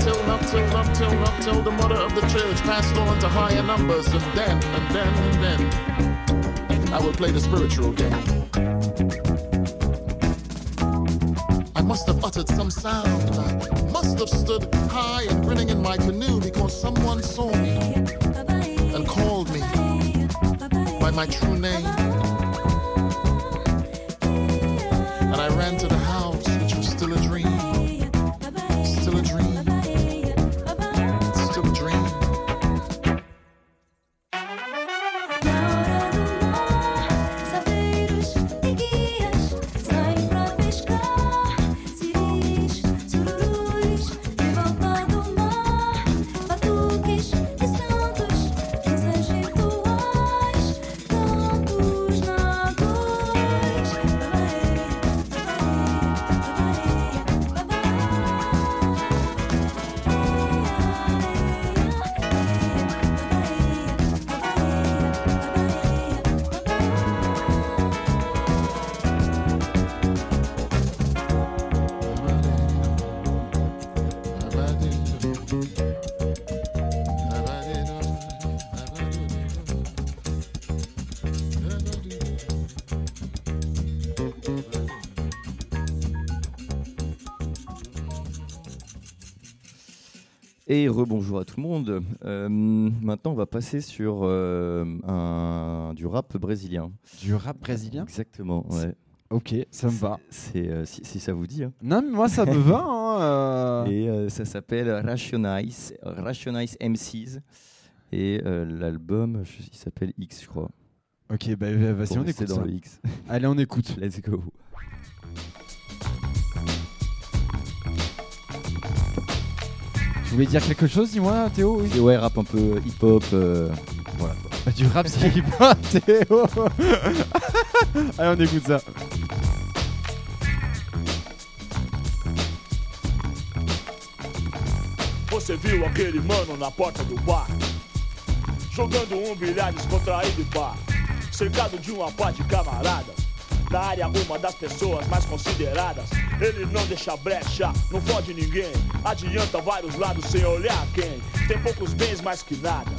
till, up till, up till, up till the mother of the church passed on to higher numbers, and then, and then, and then, I will play the spiritual game. I must have uttered some sound. I must have stood high and grinning in my canoe because someone saw me and called me by my true name. And I ran to the Et rebonjour à tout le monde. Euh, maintenant, on va passer sur euh, un, du rap brésilien. Du rap brésilien? Exactement, ouais. Ok, ça me va. C'est, euh, si, si ça vous dit. hein. Non, mais moi ça me va. hein. [LAUGHS] Et ça s'appelle Rationize, Rationize MCs. Et l'album, il s'appelle X, je crois. Ok, bah vas-y, Pour on écoute dans ça. le X. Allez, on écoute. [LAUGHS] Let's go. Tu voulais dire quelque chose, dis-moi, Théo oui ouais, rap un peu hip-hop. euh, voilà. quoi. Bah, Du rap, c'est pas Théo [LAUGHS] Allez, on écoute ça. Você viu aquele mano na porta do bar? Jogando um bilhar descontraído e bar. Cercado de uma pá de camaradas. Área, uma das pessoas mais consideradas. Ele não deixa brecha, não fode ninguém. Adianta vários lados sem olhar quem. Tem poucos bens mais que nada.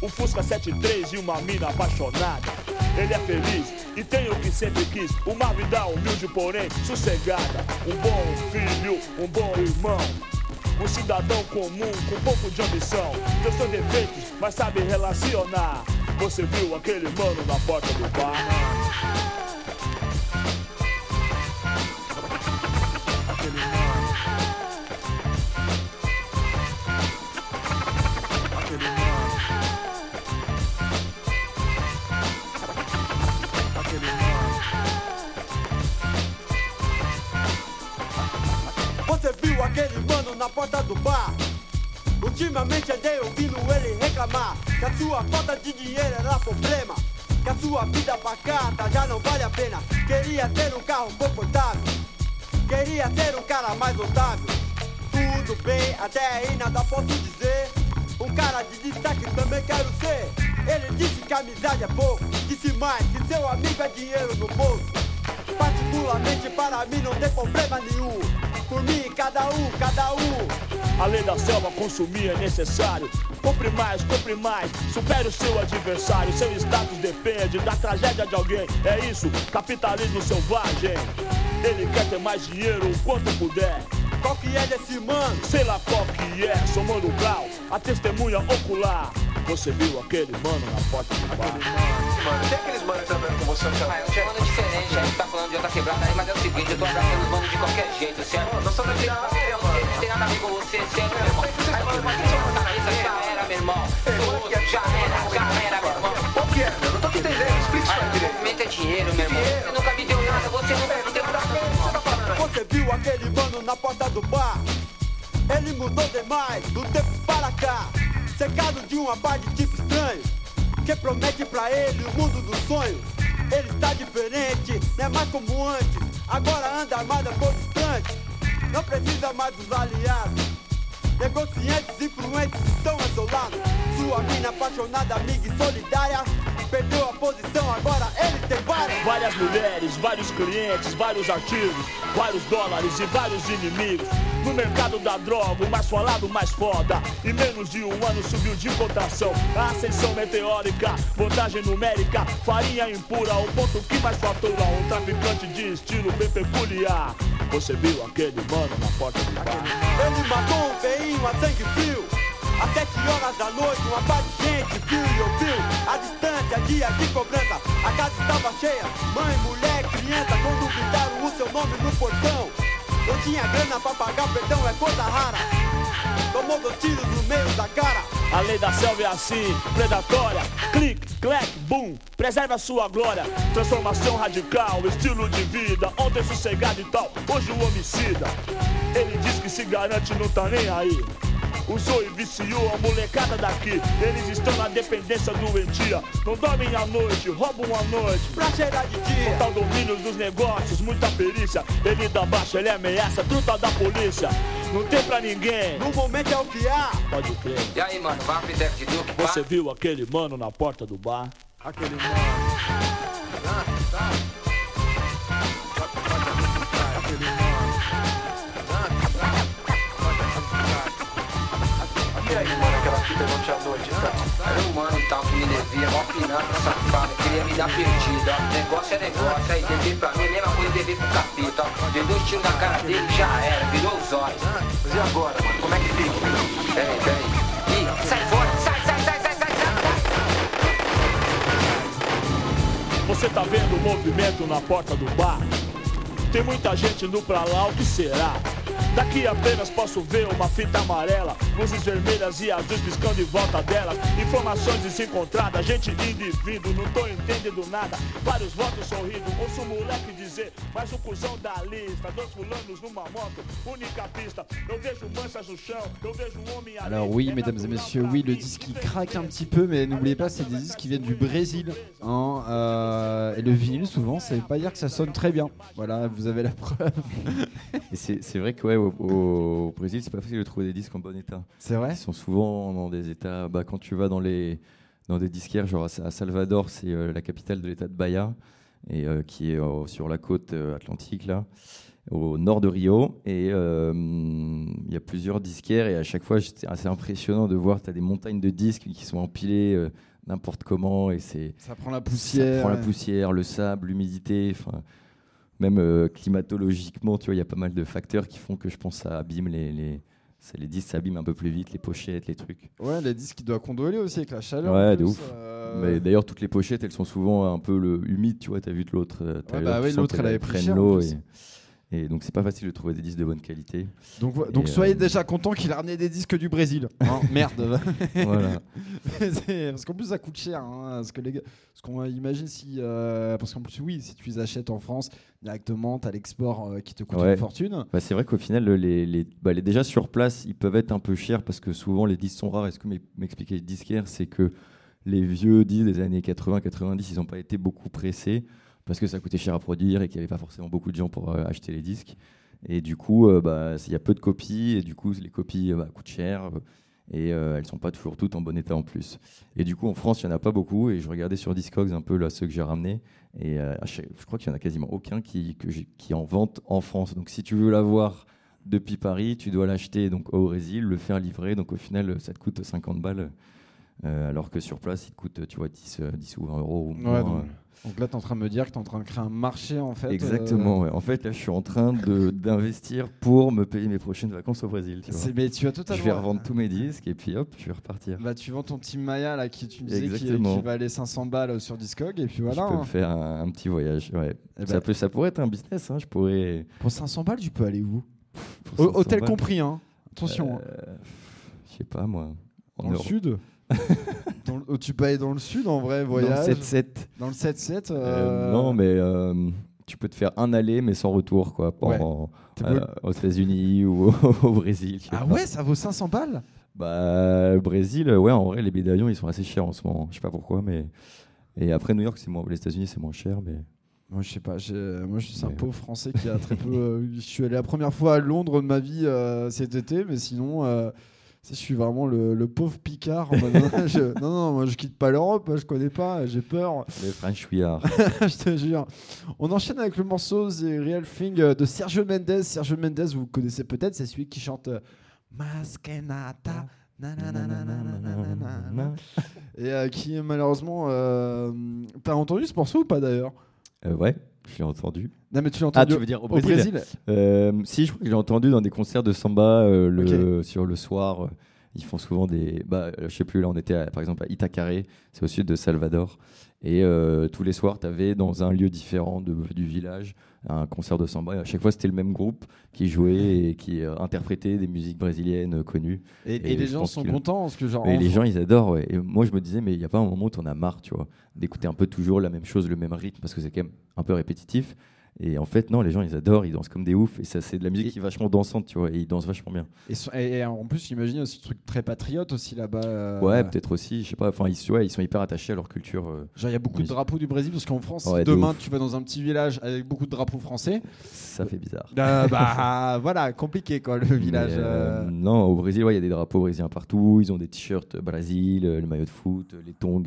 O Fusca 73 e uma mina apaixonada. Ele é feliz e tem o que sempre quis. Uma vida humilde, porém sossegada. Um bom filho, um bom irmão. Um cidadão comum com pouco de ambição. Tem seus defeitos, mas sabe relacionar. Você viu aquele mano na porta do bar? Aquele mano na porta do bar? Ultimamente andei ouvindo ele reclamar Que a sua falta de dinheiro era problema Que a sua vida pacata já não vale a pena. Queria ter um carro confortável Queria ser um cara mais notável. Tudo bem, até aí nada posso dizer. Um cara de destaque também quero ser. Ele disse que amizade é pouco Disse mais, que seu amigo é dinheiro no bolso Particularmente para mim não tem problema nenhum Por mim, cada um, cada um A lei da selva consumir é necessário. Compre mais, compre mais, supere o seu adversário. Seu status depende da tragédia de alguém. É isso, capitalismo selvagem. Ele quer ter mais dinheiro o quanto puder. Qual que é desse mano? Sei lá qual que é, somando o grau, a testemunha ocular. Você viu aquele mano na porta do bar? Mano, tem aqueles manos andando com você celular. Ah, é um mano diferente, a gente tá falando de outra quebrada aí, mas é o seguinte, eu tô abraçando os manos de qualquer jeito, certo? Nós somos não tem, da não, mano. tem nada a ver com você, certo, meu irmão? Aí, mano, mas quem você tá na lista já era, meu irmão. Do outro, já era, já era, meu irmão. Qual que é, meu? Não tô te entendendo. Explica isso Aí, direito. movimento é dinheiro, meu irmão. Você nunca me deu nada, você nunca me deu nada, irmão. Você viu aquele mano na porta do bar? Ele mudou demais do tempo para cá. Cercado de uma par de tipo estranho. Que promete pra ele o mundo dos sonhos. Ele está diferente, não é mais como antes. Agora anda armada por distante. Não precisa mais dos aliados. Negociantes influentes estão isolados. Sua mina apaixonada, amiga e solidária. Perdeu a posição, agora ele tem várias. Várias mulheres, vários clientes, vários artigos, vários dólares e vários inimigos. No mercado da droga, o mais falado, o mais foda. Em menos de um ano subiu de cotação. A ascensão meteórica, vantagem numérica, farinha impura, o ponto que mais fatura. Um traficante de estilo bem peculiar. Você viu aquele mano na porta do bar? Ele matou um a sangue frio. Às sete horas da noite, uma par de gente viu e ouviu. A distância, dia de cobrança, a casa estava cheia. Mãe, mulher, criança, quando gritaram o seu nome no portão. Não tinha grana pra pagar, perdão é coisa rara. Tomou dois tiros no meio da cara. A lei da selva é assim, predatória. Clique, clack, boom, preserve a sua glória. Transformação radical, estilo de vida. Ontem sossegado e tal, hoje o homicida. Ele diz que se garante, não tá nem aí. Usou e viciou a molecada daqui. Eles estão na dependência doentia. Não dormem à noite, roubam à noite. Pra cheirar de dia. Total domínio dos negócios, muita perícia. Ele dá baixa, ele ameaça, truta da polícia. Não tem pra ninguém. No momento é o que há. Pode crer. E aí, mano, vai pro ideia de Duke? Você viu aquele mano na porta do bar? Aquele mano. Aquele mano tal que me devia, mó piranha, safado, queria me dar perdida. Negócio é negócio, aí dever pra mim, é mesma coisa dever pro capeta. Deu dois tiros na cara dele, já era, virou os olhos. Mas e agora, mano? Como é que fica? Peraí, peraí. Ih, sai fora, sai, sai, sai, sai, sai, sai. Você tá vendo o movimento na porta do bar? Tem muita gente indo pra lá, o que será? Daqui apenas posso ver uma fita amarela, luzes vermelhas e azuis piscando em volta dela. Informações desencontradas, gente indo e não tô entendendo nada. Vários votos sorrindo, ouço o moleque dizer, mas o cuzão da lista, dois fulanos numa moto, única pista. Eu vejo manchas no chão, eu vejo um homem ali. Alors oui, mesdames et natural messieurs, oui, le disque il craque un petit peu, mais n'oubliez pas, c'est des disques qui viennent du Brésil. hein, euh, et le vinyle, souvent, ça veut pas dire que ça sonne très bien. Voilà, vous avez la preuve. Et c'est c'est vrai que ouais, au, au Brésil, c'est pas facile de trouver des disques en bon état. C'est vrai Ils sont souvent dans des états. Bah, quand tu vas dans les dans des disquaires, genre à, à Salvador, c'est euh, la capitale de l'État de Bahia, et euh, qui est euh, sur la côte atlantique là, au nord de Rio. Et il y a plusieurs disquaires, et à chaque fois, c'est assez impressionnant de voir. Tu as des montagnes de disques qui sont empilés n'importe comment, et c'est Ça prend la ça poussière. prend la poussière, le sable, l'humidité. Enfin, même euh, climatologiquement, tu vois, il y a pas mal de facteurs qui font que je pense ça abîme les, les, ça, les disques s'abîment un peu plus vite, les pochettes, les trucs. Ouais, les disques qui doivent condoler aussi avec la chaleur. Ouais, de ouf. euh, Mais d'ailleurs, toutes les pochettes, elles sont souvent un peu le, humides, tu vois. T'as vu de l'autre. Ouais, bah oui, l'autre, elle avait pris l'eau. Et, et donc, c'est pas facile de trouver des disques de bonne qualité. Donc, soyez euh, déjà content qu'il a ramené des disques du Brésil. [LAUGHS] hein. Merde. [LAUGHS] Voilà. [LAUGHS] Parce qu'en plus ça coûte cher. hein, parce que les gars- parce qu'on imagine si, euh, parce qu'en plus oui, si tu les achètes en France directement, t'as l'export euh, qui te coûte Ouais. une fortune. Bah, c'est vrai qu'au final, le- les, les, bah, les- déjà sur place, ils peuvent être un peu chers parce que souvent les disques sont rares. Et ce que m'ex- m'expliquait le disquaire, c'est que les vieux disques des années 80-90, ils n'ont pas été beaucoup pressés parce que ça coûtait cher à produire et qu'il n'y avait pas forcément beaucoup de gens pour euh, acheter les disques. Et du coup, euh, bah, il y a peu de copies et du coup, les copies euh, bah, coûtent cher. Et elles sont pas toujours toutes en bon état en plus. Et du coup, en France, il y en a pas beaucoup. Et je regardais sur Discogs un peu ceux que j'ai ramenés. Et je crois qu'il y en a quasiment aucun qui, qui en vente en France. Donc si tu veux l'avoir depuis Paris, tu dois l'acheter donc au Brésil, le faire livrer. Donc au final, ça te coûte 50 balles. Euh, alors que sur place, il te coûte, tu vois, 10, euh, 10 ou 20 euros. ou moins, Ouais, donc, euh. donc là, t'es en train de me dire que t'es en train de créer un marché en fait. euh, Exactement. ouais. En fait, là, je suis en train d'investir pour me payer mes prochaines vacances au Brésil. tu vois. Mais tu as totalement. Je vais revendre tous mes disques et puis hop, je vais repartir. Bah, tu vends ton petit Maya là qui tu me disais qui, qui va aller 500 balles sur Discog et puis voilà. je peux hein. me faire un, un petit voyage. Ouais. Eh ça, ben- peut, ça pourrait être un business. hein, Je pourrais. Pour 500 balles, tu peux aller où? Pour Au- 500 Hôtel balles. compris, hein. Attention. hein. Euh, Je sais pas moi. En Dans le Europe. sud? [LAUGHS] Dans le- oh, Tu peux aller dans le sud en vrai, Dans voyage le 7-7. Dans le 7-7 Euh, euh, non, mais euh, tu peux te faire un aller, mais sans retour, quoi. Ouais. euh, aux États-Unis ou au, [LAUGHS] au Brésil. Ah ouais, ça vaut 500 balles? Bah, le Brésil, ouais, en vrai, les billets d'avion, ils sont assez chers en ce moment. Je sais pas pourquoi, mais. Et après, New York, c'est moins. Les États-Unis, c'est moins cher, mais. Moi, je sais pas. Moi, je suis un pauvre français qui a très [LAUGHS] peu. je suis allé la première fois à Londres de ma vie euh, cet été, mais sinon, euh, je suis vraiment le, pauvre Picard. Mode, [LAUGHS] non, non, moi je quitte pas l'Europe, je connais pas, j'ai peur. Le French We [LAUGHS] je te jure. On enchaîne avec le morceau The Real Thing euh, de Sergio Mendes. Sergio Mendes, vous connaissez peut-être, c'est celui qui chante Maskenata. Et qui malheureusement. Euh, T'as entendu ce morceau ou pas d'ailleurs? Euh, ouais je l'ai entendu. Non, mais tu l'as Ah, entendu tu veux dire au Brésil, Brésil Euh, Si, je crois que j'ai entendu dans des concerts de samba euh, le, sur le soir. euh, Ils font souvent des. Bah, euh, je sais plus, là, on était à- par exemple à Itacaré, c'est au sud de Salvador. Et euh, tous les soirs, tu avais dans un lieu différent de- du village un concert de samba. Et à chaque fois, c'était le même groupe qui jouait et qui euh, interprétait des musiques brésiliennes euh, connues. Et, Et et les gens sont contents parce que genre. Et les gens, ils adorent. Ouais. Et moi, je me disais, mais il n'y a pas un moment où tu en as marre, tu vois, d'écouter un peu toujours la même chose, le même rythme, parce que c'est quand même un peu répétitif. Et en fait, non, les gens, ils adorent, ils dansent comme des oufs. Et ça, c'est de la musique Et- qui est vachement dansante, tu vois, et ils dansent vachement bien. Et, so- et- et en plus, j'imagine aussi ce truc très patriote aussi là-bas. euh, Ouais, peut-être aussi, je sais pas. Enfin, ils, ouais, ils sont hyper attachés à leur culture. euh, Genre, il y a beaucoup de drapeaux du Brésil parce qu'en France, Ouais, si de demain tu vas dans un petit village avec beaucoup de drapeaux français, Ça fait bizarre. euh, bah [LAUGHS] voilà, compliqué quoi le village. Euh. Non, au Brésil, ouais, il y a des drapeaux brésiliens partout. Ils ont des t-shirts Brésil, le maillot de foot, les tongs,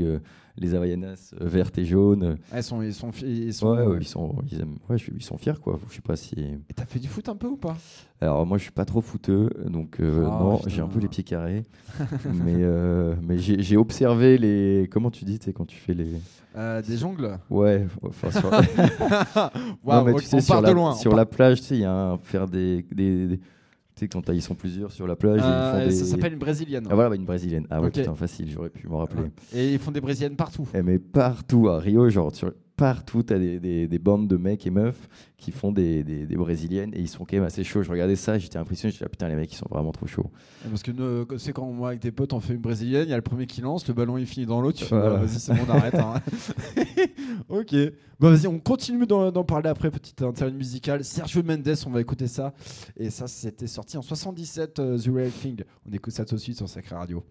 les havaianas euh, vertes et jaunes. Ah, ils sont, ils sont, ils sont. Ouais, ouais, ils sont, ils aiment- ouais, je- ils sont fiers, quoi. Je sais pas si. Et t'as fait du foot un peu ou pas? Alors moi je suis pas trop fouteux, donc euh, Ah, non, j'ai un peu les pieds carrés. [LAUGHS] mais euh, mais j'ai observé les... Comment tu dis, quand tu fais les... Euh, Des jongles? Ouais, enfin sur... [LAUGHS] Non, mais tu sais, on sur, part la, de loin. sur part- la plage, tu sais, il y a un... faire des, des, sais, quand ils sont plusieurs sur la plage, et Euh, ils font des... Ça s'appelle une brésilienne. Ah voilà, bah, une brésilienne. Ah ouais, Ok. putain, facile, j'aurais pu m'en rappeler. Et ils font des brésiliennes partout. Eh, mais partout, à Rio, genre, sur- partout, t'as des, des, des bandes de mecs et meufs qui font des, des, brésiliennes et ils sont quand même assez chauds. Je regardais ça, j'étais impressionné, je disais, ah, putain, les mecs, ils sont vraiment trop chauds. Parce que euh, c'est quand moi avec tes potes on fait une brésilienne, il y a le premier qui lance, le ballon il finit dans l'autre, tu fais Voilà. bah, vas-y c'est bon on arrête. hein. [LAUGHS] ok, bah vas-y on continue d'en parler après, petite interlude musicale. Sergio Mendes, on va écouter ça. Et ça c'était sorti en 77, euh, The Real Thing. On écoute ça tout de suite sur Sacré Radio.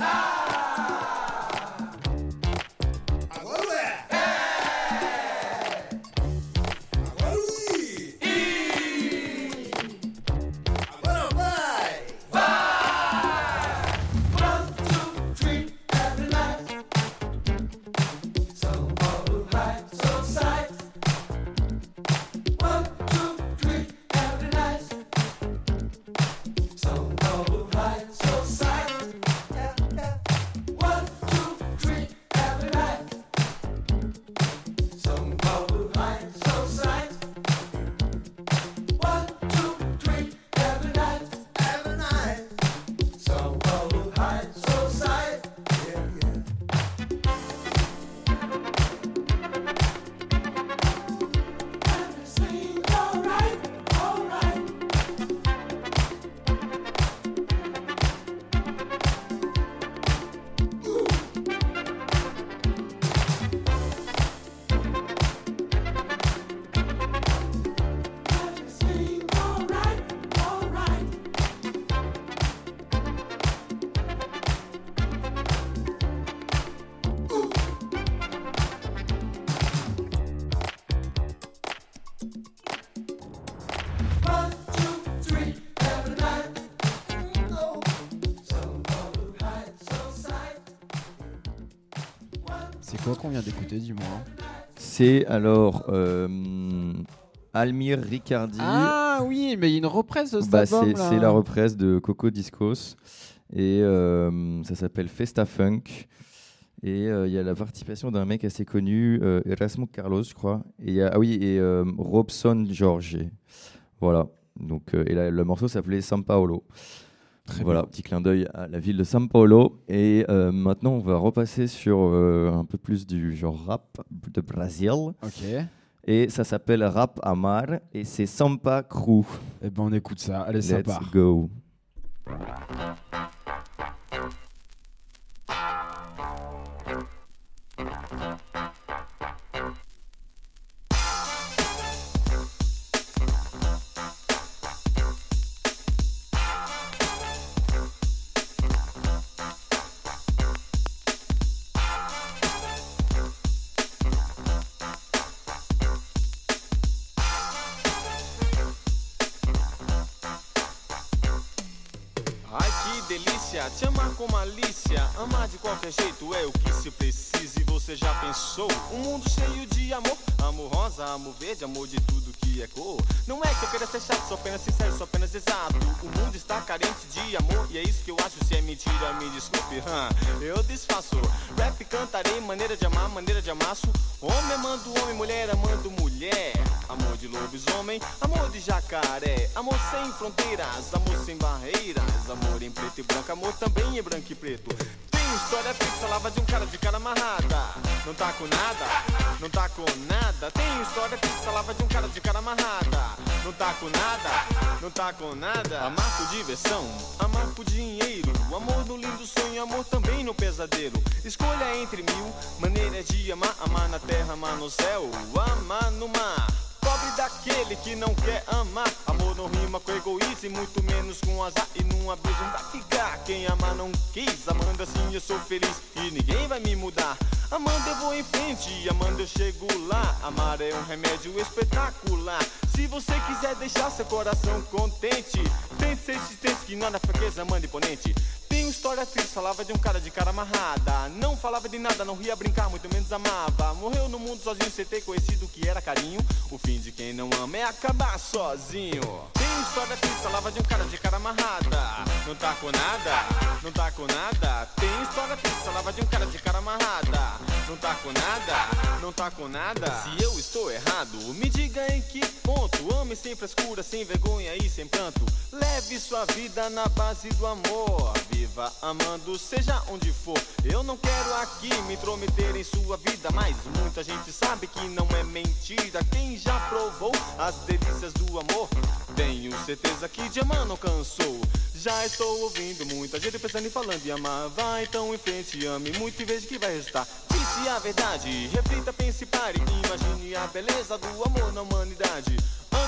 Ah! Qu'on vient d'écouter, dis-moi C'est alors euh, Almir Ricardi. Ah oui, mais il y a une reprise de cet Bah, album, c'est la reprise de Coco Discos et euh, ça s'appelle Festa Funk. Et euh, il y a la participation d'un mec assez connu, Erasmo Carlos, je crois. Et il y a, ah oui, et Robson George. Voilà. Donc, et là, le morceau s'appelait San Paolo. Très voilà, bien. petit clin d'œil à la ville de San Paulo. Et euh, maintenant, on va repasser sur euh, un peu plus du genre rap de Brésil. Ok. Et ça s'appelle Rap Amar et c'est Sampa Crew. Eh ben on écoute ça. Allez, ça Let's part. go. Com malícia. Amar de qualquer jeito é o que se precisa. E você já pensou? Um mundo cheio de amor. Amor rosa, amor verde, amor de tudo Não é que eu queira ser chato, sou apenas sincero, sou apenas exato. O mundo está carente de amor. E é isso que eu acho. Se é mentira, me desculpe. hã, Eu desfaço. Rap cantarei, maneira de amar, maneira de amasso. Homem amando homem, mulher amando mulher. Amor de lobisomem, amor de jacaré. Amor sem fronteiras, amor sem barreiras. Amor em preto e branco, amor também em branco e preto. Tem história fixa, lava de um cara de cara amarrada. Não tá com nada, não tá com nada. Tem história fixa, lava de um cara de cara amarrada. Não tá com nada, não tá com nada. Amar por diversão, amar por dinheiro. Amor no lindo sonho, amor também no pesadelo. Escolha entre mil maneiras de amar. Amar na terra, amar no céu, amar no mar. Pobre daquele que não quer amar. Amor não rima com egoísmo e muito menos com azar. E num abuso não vai ficar. Quem amar não quis. Amando assim eu sou feliz e ninguém vai me mudar. Amando eu vou em frente, amando eu chego lá. Amar é um remédio espetacular. Se você quiser deixar seu coração contente, tente ser insistente que nada fraqueza manda imponente. Tem história triste, falava de um cara de cara amarrada. Não falava de nada, não ria brincar, muito menos amava. Morreu no mundo sozinho sem ter conhecido o que era carinho. O fim de quem não ama é acabar sozinho. Tem história triste, falava de um cara de cara amarrada. Não tá com nada, não tá com nada. Tem história triste, falava de um cara de cara amarrada. Não tá com nada, não tá com nada. Se eu estou errado, me diga em que ponto. Ame sem frescura, sem vergonha e sem pranto. Leve sua vida na base do amor. Viva amando, seja onde for. Eu não quero aqui me intrometer em sua vida, mas muita gente sabe que não é mentira. Quem já provou as delícias do amor? Tenho certeza que de amar não cansou. Já estou ouvindo muita gente pensando e falando em amar. Vai então em frente, ame muito e veja que vai restar. Disse a verdade, reflita, pense pare. Imagine a beleza do amor na humanidade.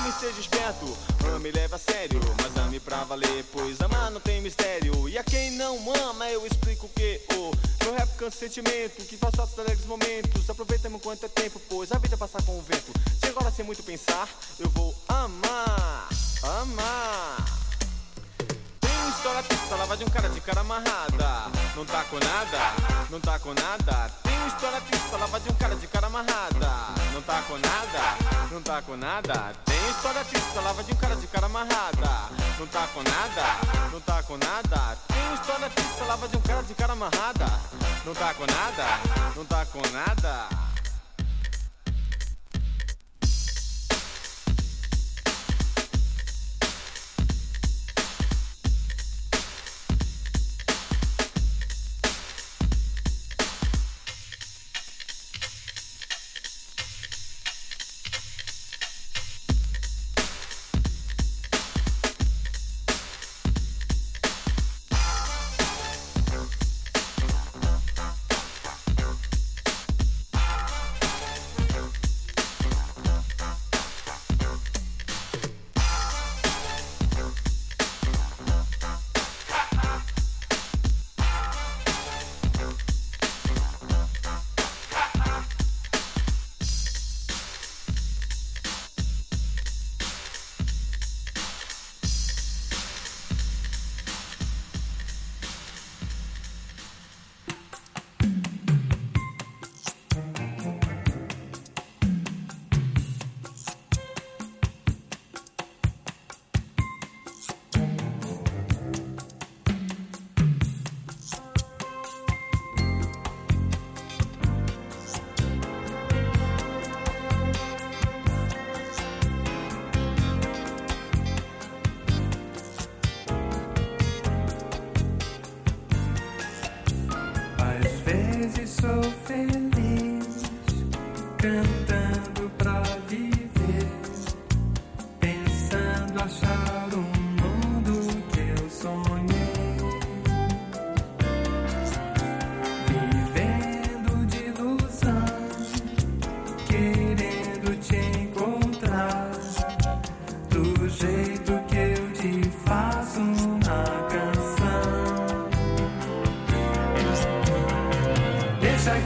E seja esperto, ame leve a sério. Mas ame pra valer, pois amar não tem mistério. E a quem não ama, eu explico com o que? Oh, meu rap cansa sentimento, que faço altos alegres momentos. Aproveitamos enquanto é tempo, pois a vida passa com o vento. Se agora sem muito pensar, eu vou amar, amar. História triste, lava de um cara de cara amarrada. Não tá com nada, não tá com nada. Tem uma história triste, lava de um cara de cara amarrada. Não tá com nada, não tá com nada. Tem uma história triste, lava de um cara de cara amarrada. Não tá com nada, não tá com nada. Tem uma história triste, lava de um cara de cara amarrada. Não tá com nada, não tá com nada.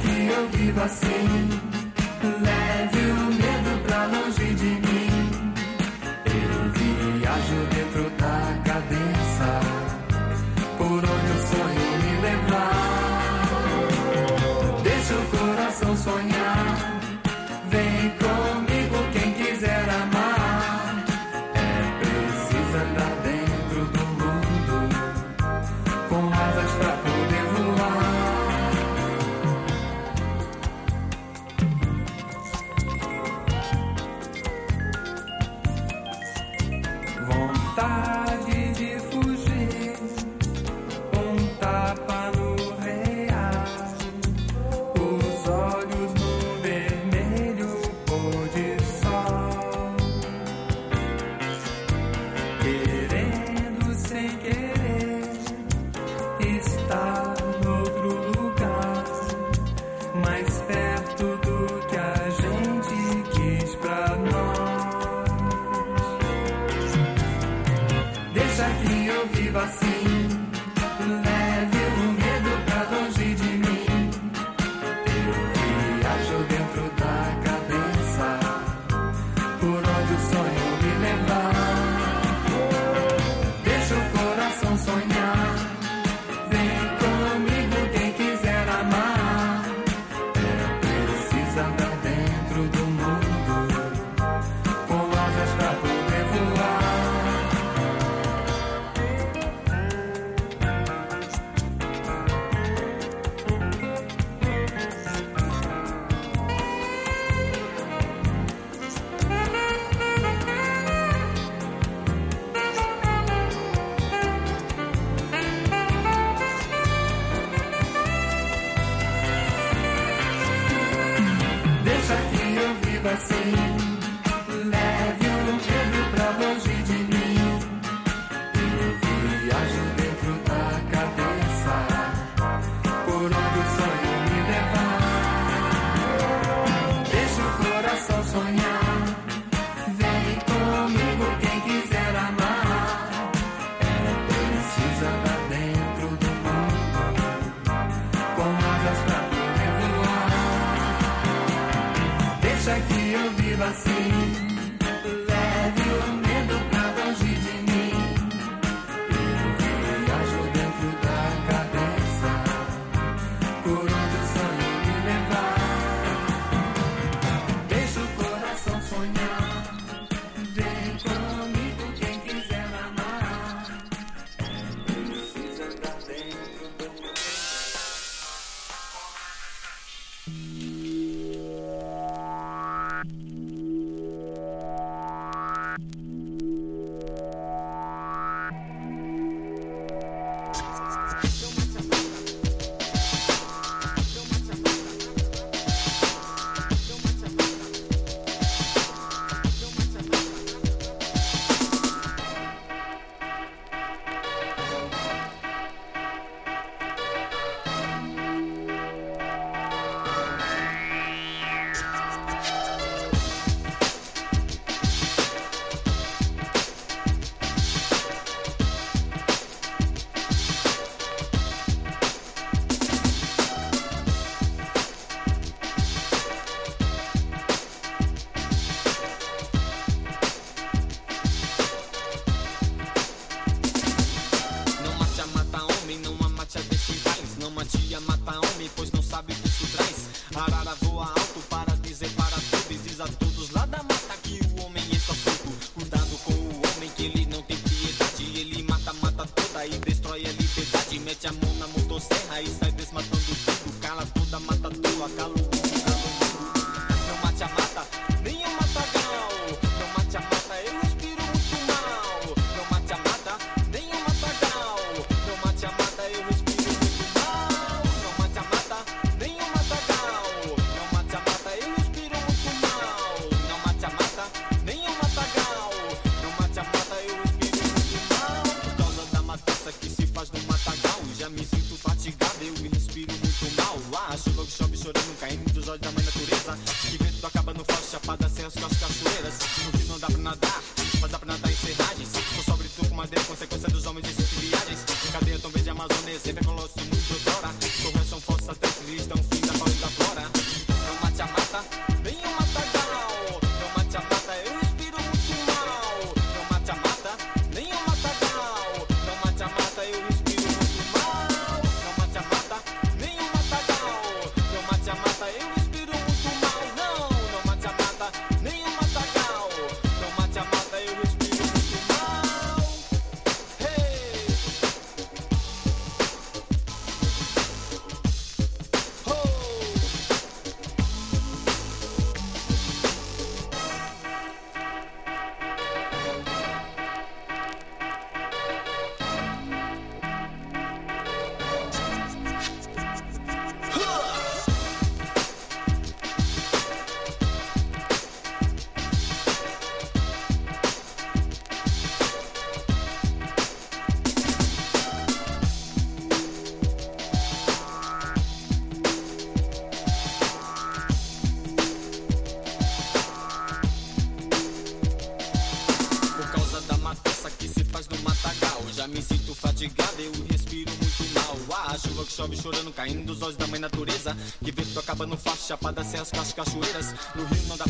Que eu viva assim. Leve o medo pra longe de mim. Eu viajo dentro da cabeça. Por onde o sonho me levar. Deixa o coração sonhar. chorando, caindo os olhos da mãe natureza. Que vento acaba no faz chapada sem as cachoeiras. No rio não dá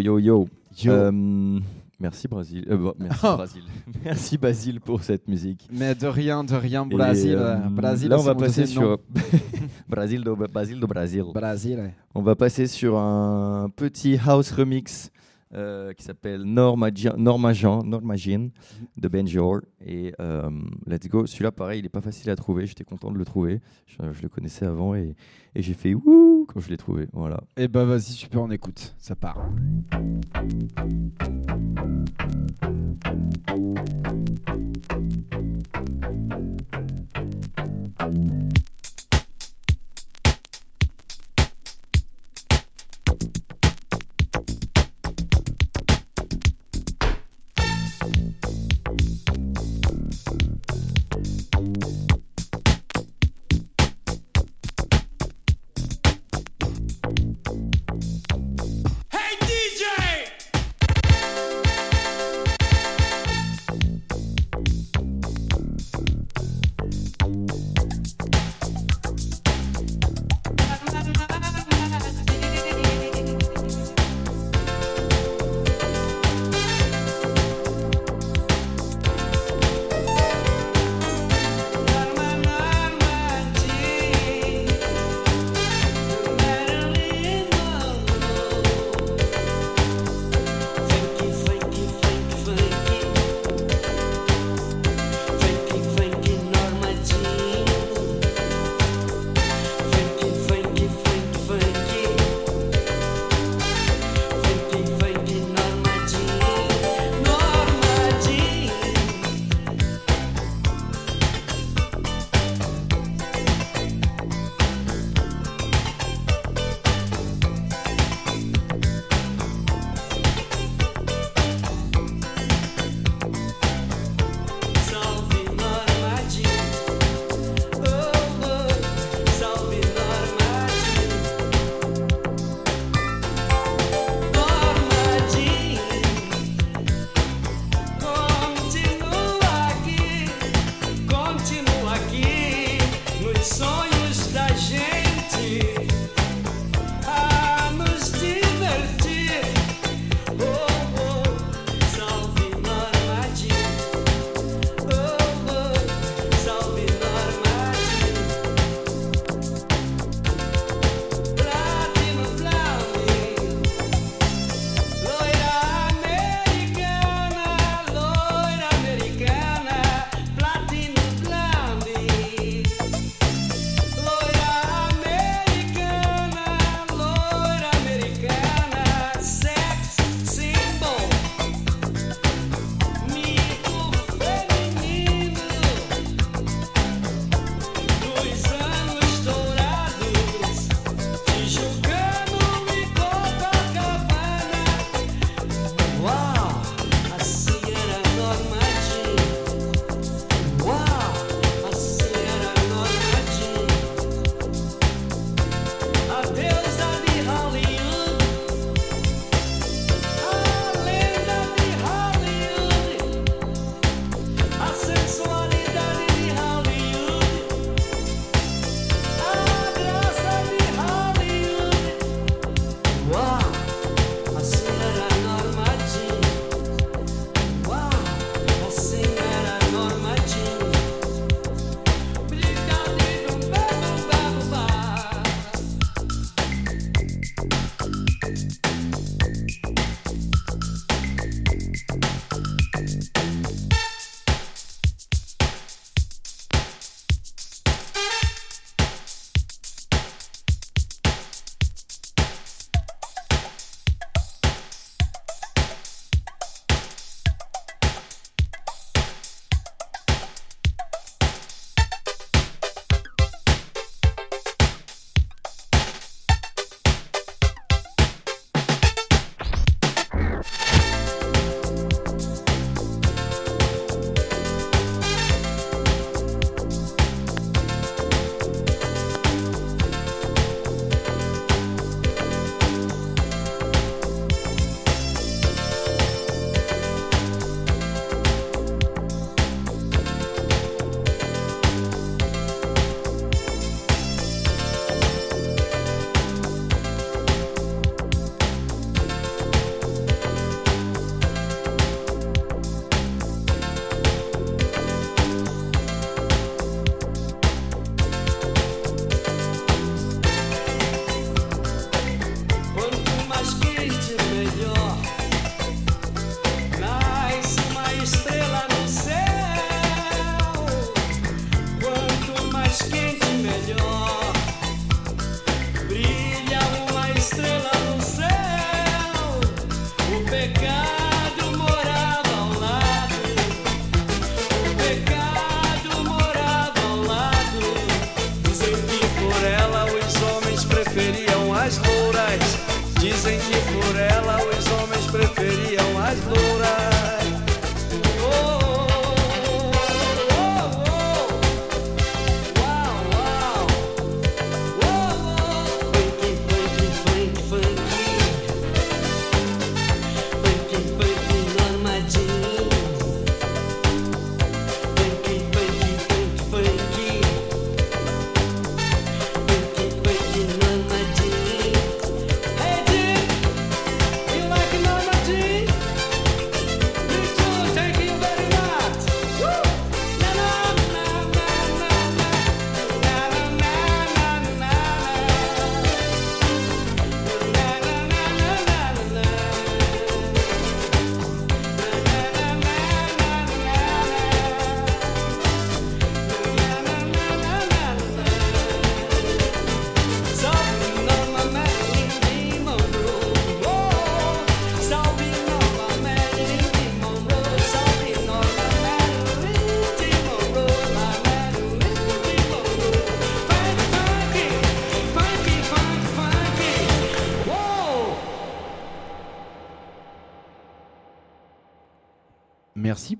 yo, yo, yo. Euh, merci Brésil. Euh, merci oh. [LAUGHS] Merci Basile pour cette musique. Mais de rien, de rien, euh, Brésil. Là, on va passer sur [LAUGHS] Brésil do On va passer sur un petit house remix. qui s'appelle Norma Normagen, Normagine de Benjor. Et let's go. Celui-là, pareil, il n'est pas facile à trouver. J'étais content de le trouver. Je, le connaissais avant et, j'ai fait ouh je l'ai trouvé, voilà. Et bah vas-y, super, on écoute. Ça part.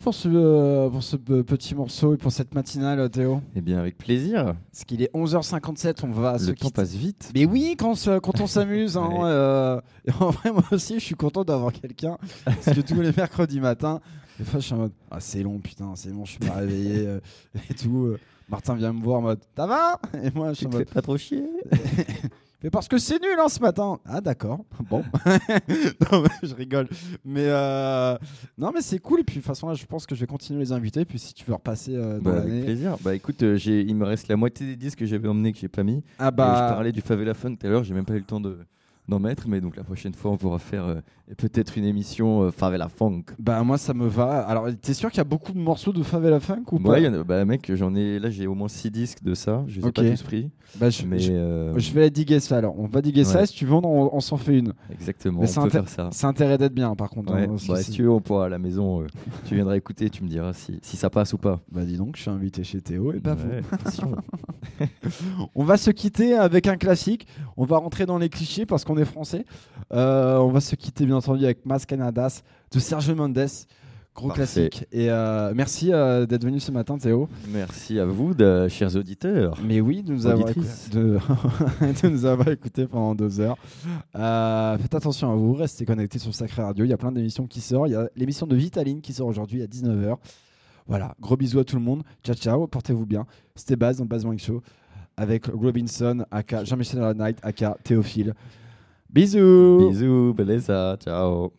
Pour ce, euh, pour ce pe- petit morceau et pour cette matinale, Théo? Eh bien, avec plaisir. Parce qu'il est 11h57, on va se Le temps quitter. passe vite. Mais oui, quand, on se- quand on s'amuse. hein, [LAUGHS] Ouais. euh, en vrai, moi aussi, je suis content d'avoir quelqu'un. Parce que tous les mercredis matins, des fois, je suis en mode Ah, c'est long, putain, c'est bon, je suis pas réveillé euh, et tout. euh. Martin vient me voir en mode Ça va? Et moi, je suis en mode fais pas trop chier? [LAUGHS] Mais parce que c'est nul hein, ce matin. Ah d'accord. [LAUGHS] Bon. [LAUGHS] non mais je rigole. Mais euh, non mais c'est cool. Et puis de toute façon là, je pense que je vais continuer les inviter. Puis si tu veux repasser euh, dans Bah, avec l'année. plaisir. Bah écoute, euh, j'ai- il me reste la moitié des disques que j'avais emmenés que j'ai pas mis. Ah bah- je parlais du Favela Fun tout à l'heure, j'ai même pas eu le temps de d'en mettre, mais donc la prochaine fois on pourra faire euh, peut-être une émission euh, Favela Funk. Bah moi ça me va. Alors t'es sûr qu'il y a beaucoup de morceaux de Favela Funk ou pas? Ouais, il y en a- bah mec, j'en ai là j'ai au moins 6 disques de ça, je les ai Ok. pas tous pris. Bah, je, mais je- euh, je vais la diguer ça alors. On va diguer ça. Ouais. Et si tu veux, on, on s'en fait une. Exactement, Mais on peut faire ça. C'est intérêt d'être bien par contre. Ouais, hein, parce que bah, si tu veux, on pourra à la maison, euh, tu viendras écouter, tu me diras si, si ça passe ou pas. Bah dis donc, je suis invité chez Théo et pas Ouais, vous. [LAUGHS] on va se quitter avec un classique. On va rentrer dans les clichés parce qu'on est français. Euh, on va se quitter bien entendu avec Mas Canadas de Sergio Mendes. Gros Parfait. classique. Et euh, merci euh, d'être venu ce matin, Théo. Merci à vous, de, chers auditeurs. Mais oui, de nous avoir, écouté, de, [LAUGHS] de nous avoir écouté pendant deux heures. Euh, faites attention à vous, restez connectés sur Sacré Radio. Il y a plein d'émissions qui sortent. Il y a l'émission de Vitaline qui sort aujourd'hui à 19h. Voilà, gros bisous à tout le monde. Ciao, ciao, portez-vous bien. C'était Baz dans le Baz Morning Show avec Robinson, aka Jean-Michel Night, aka Théophile. Bisous. Bisous, beleza, ciao.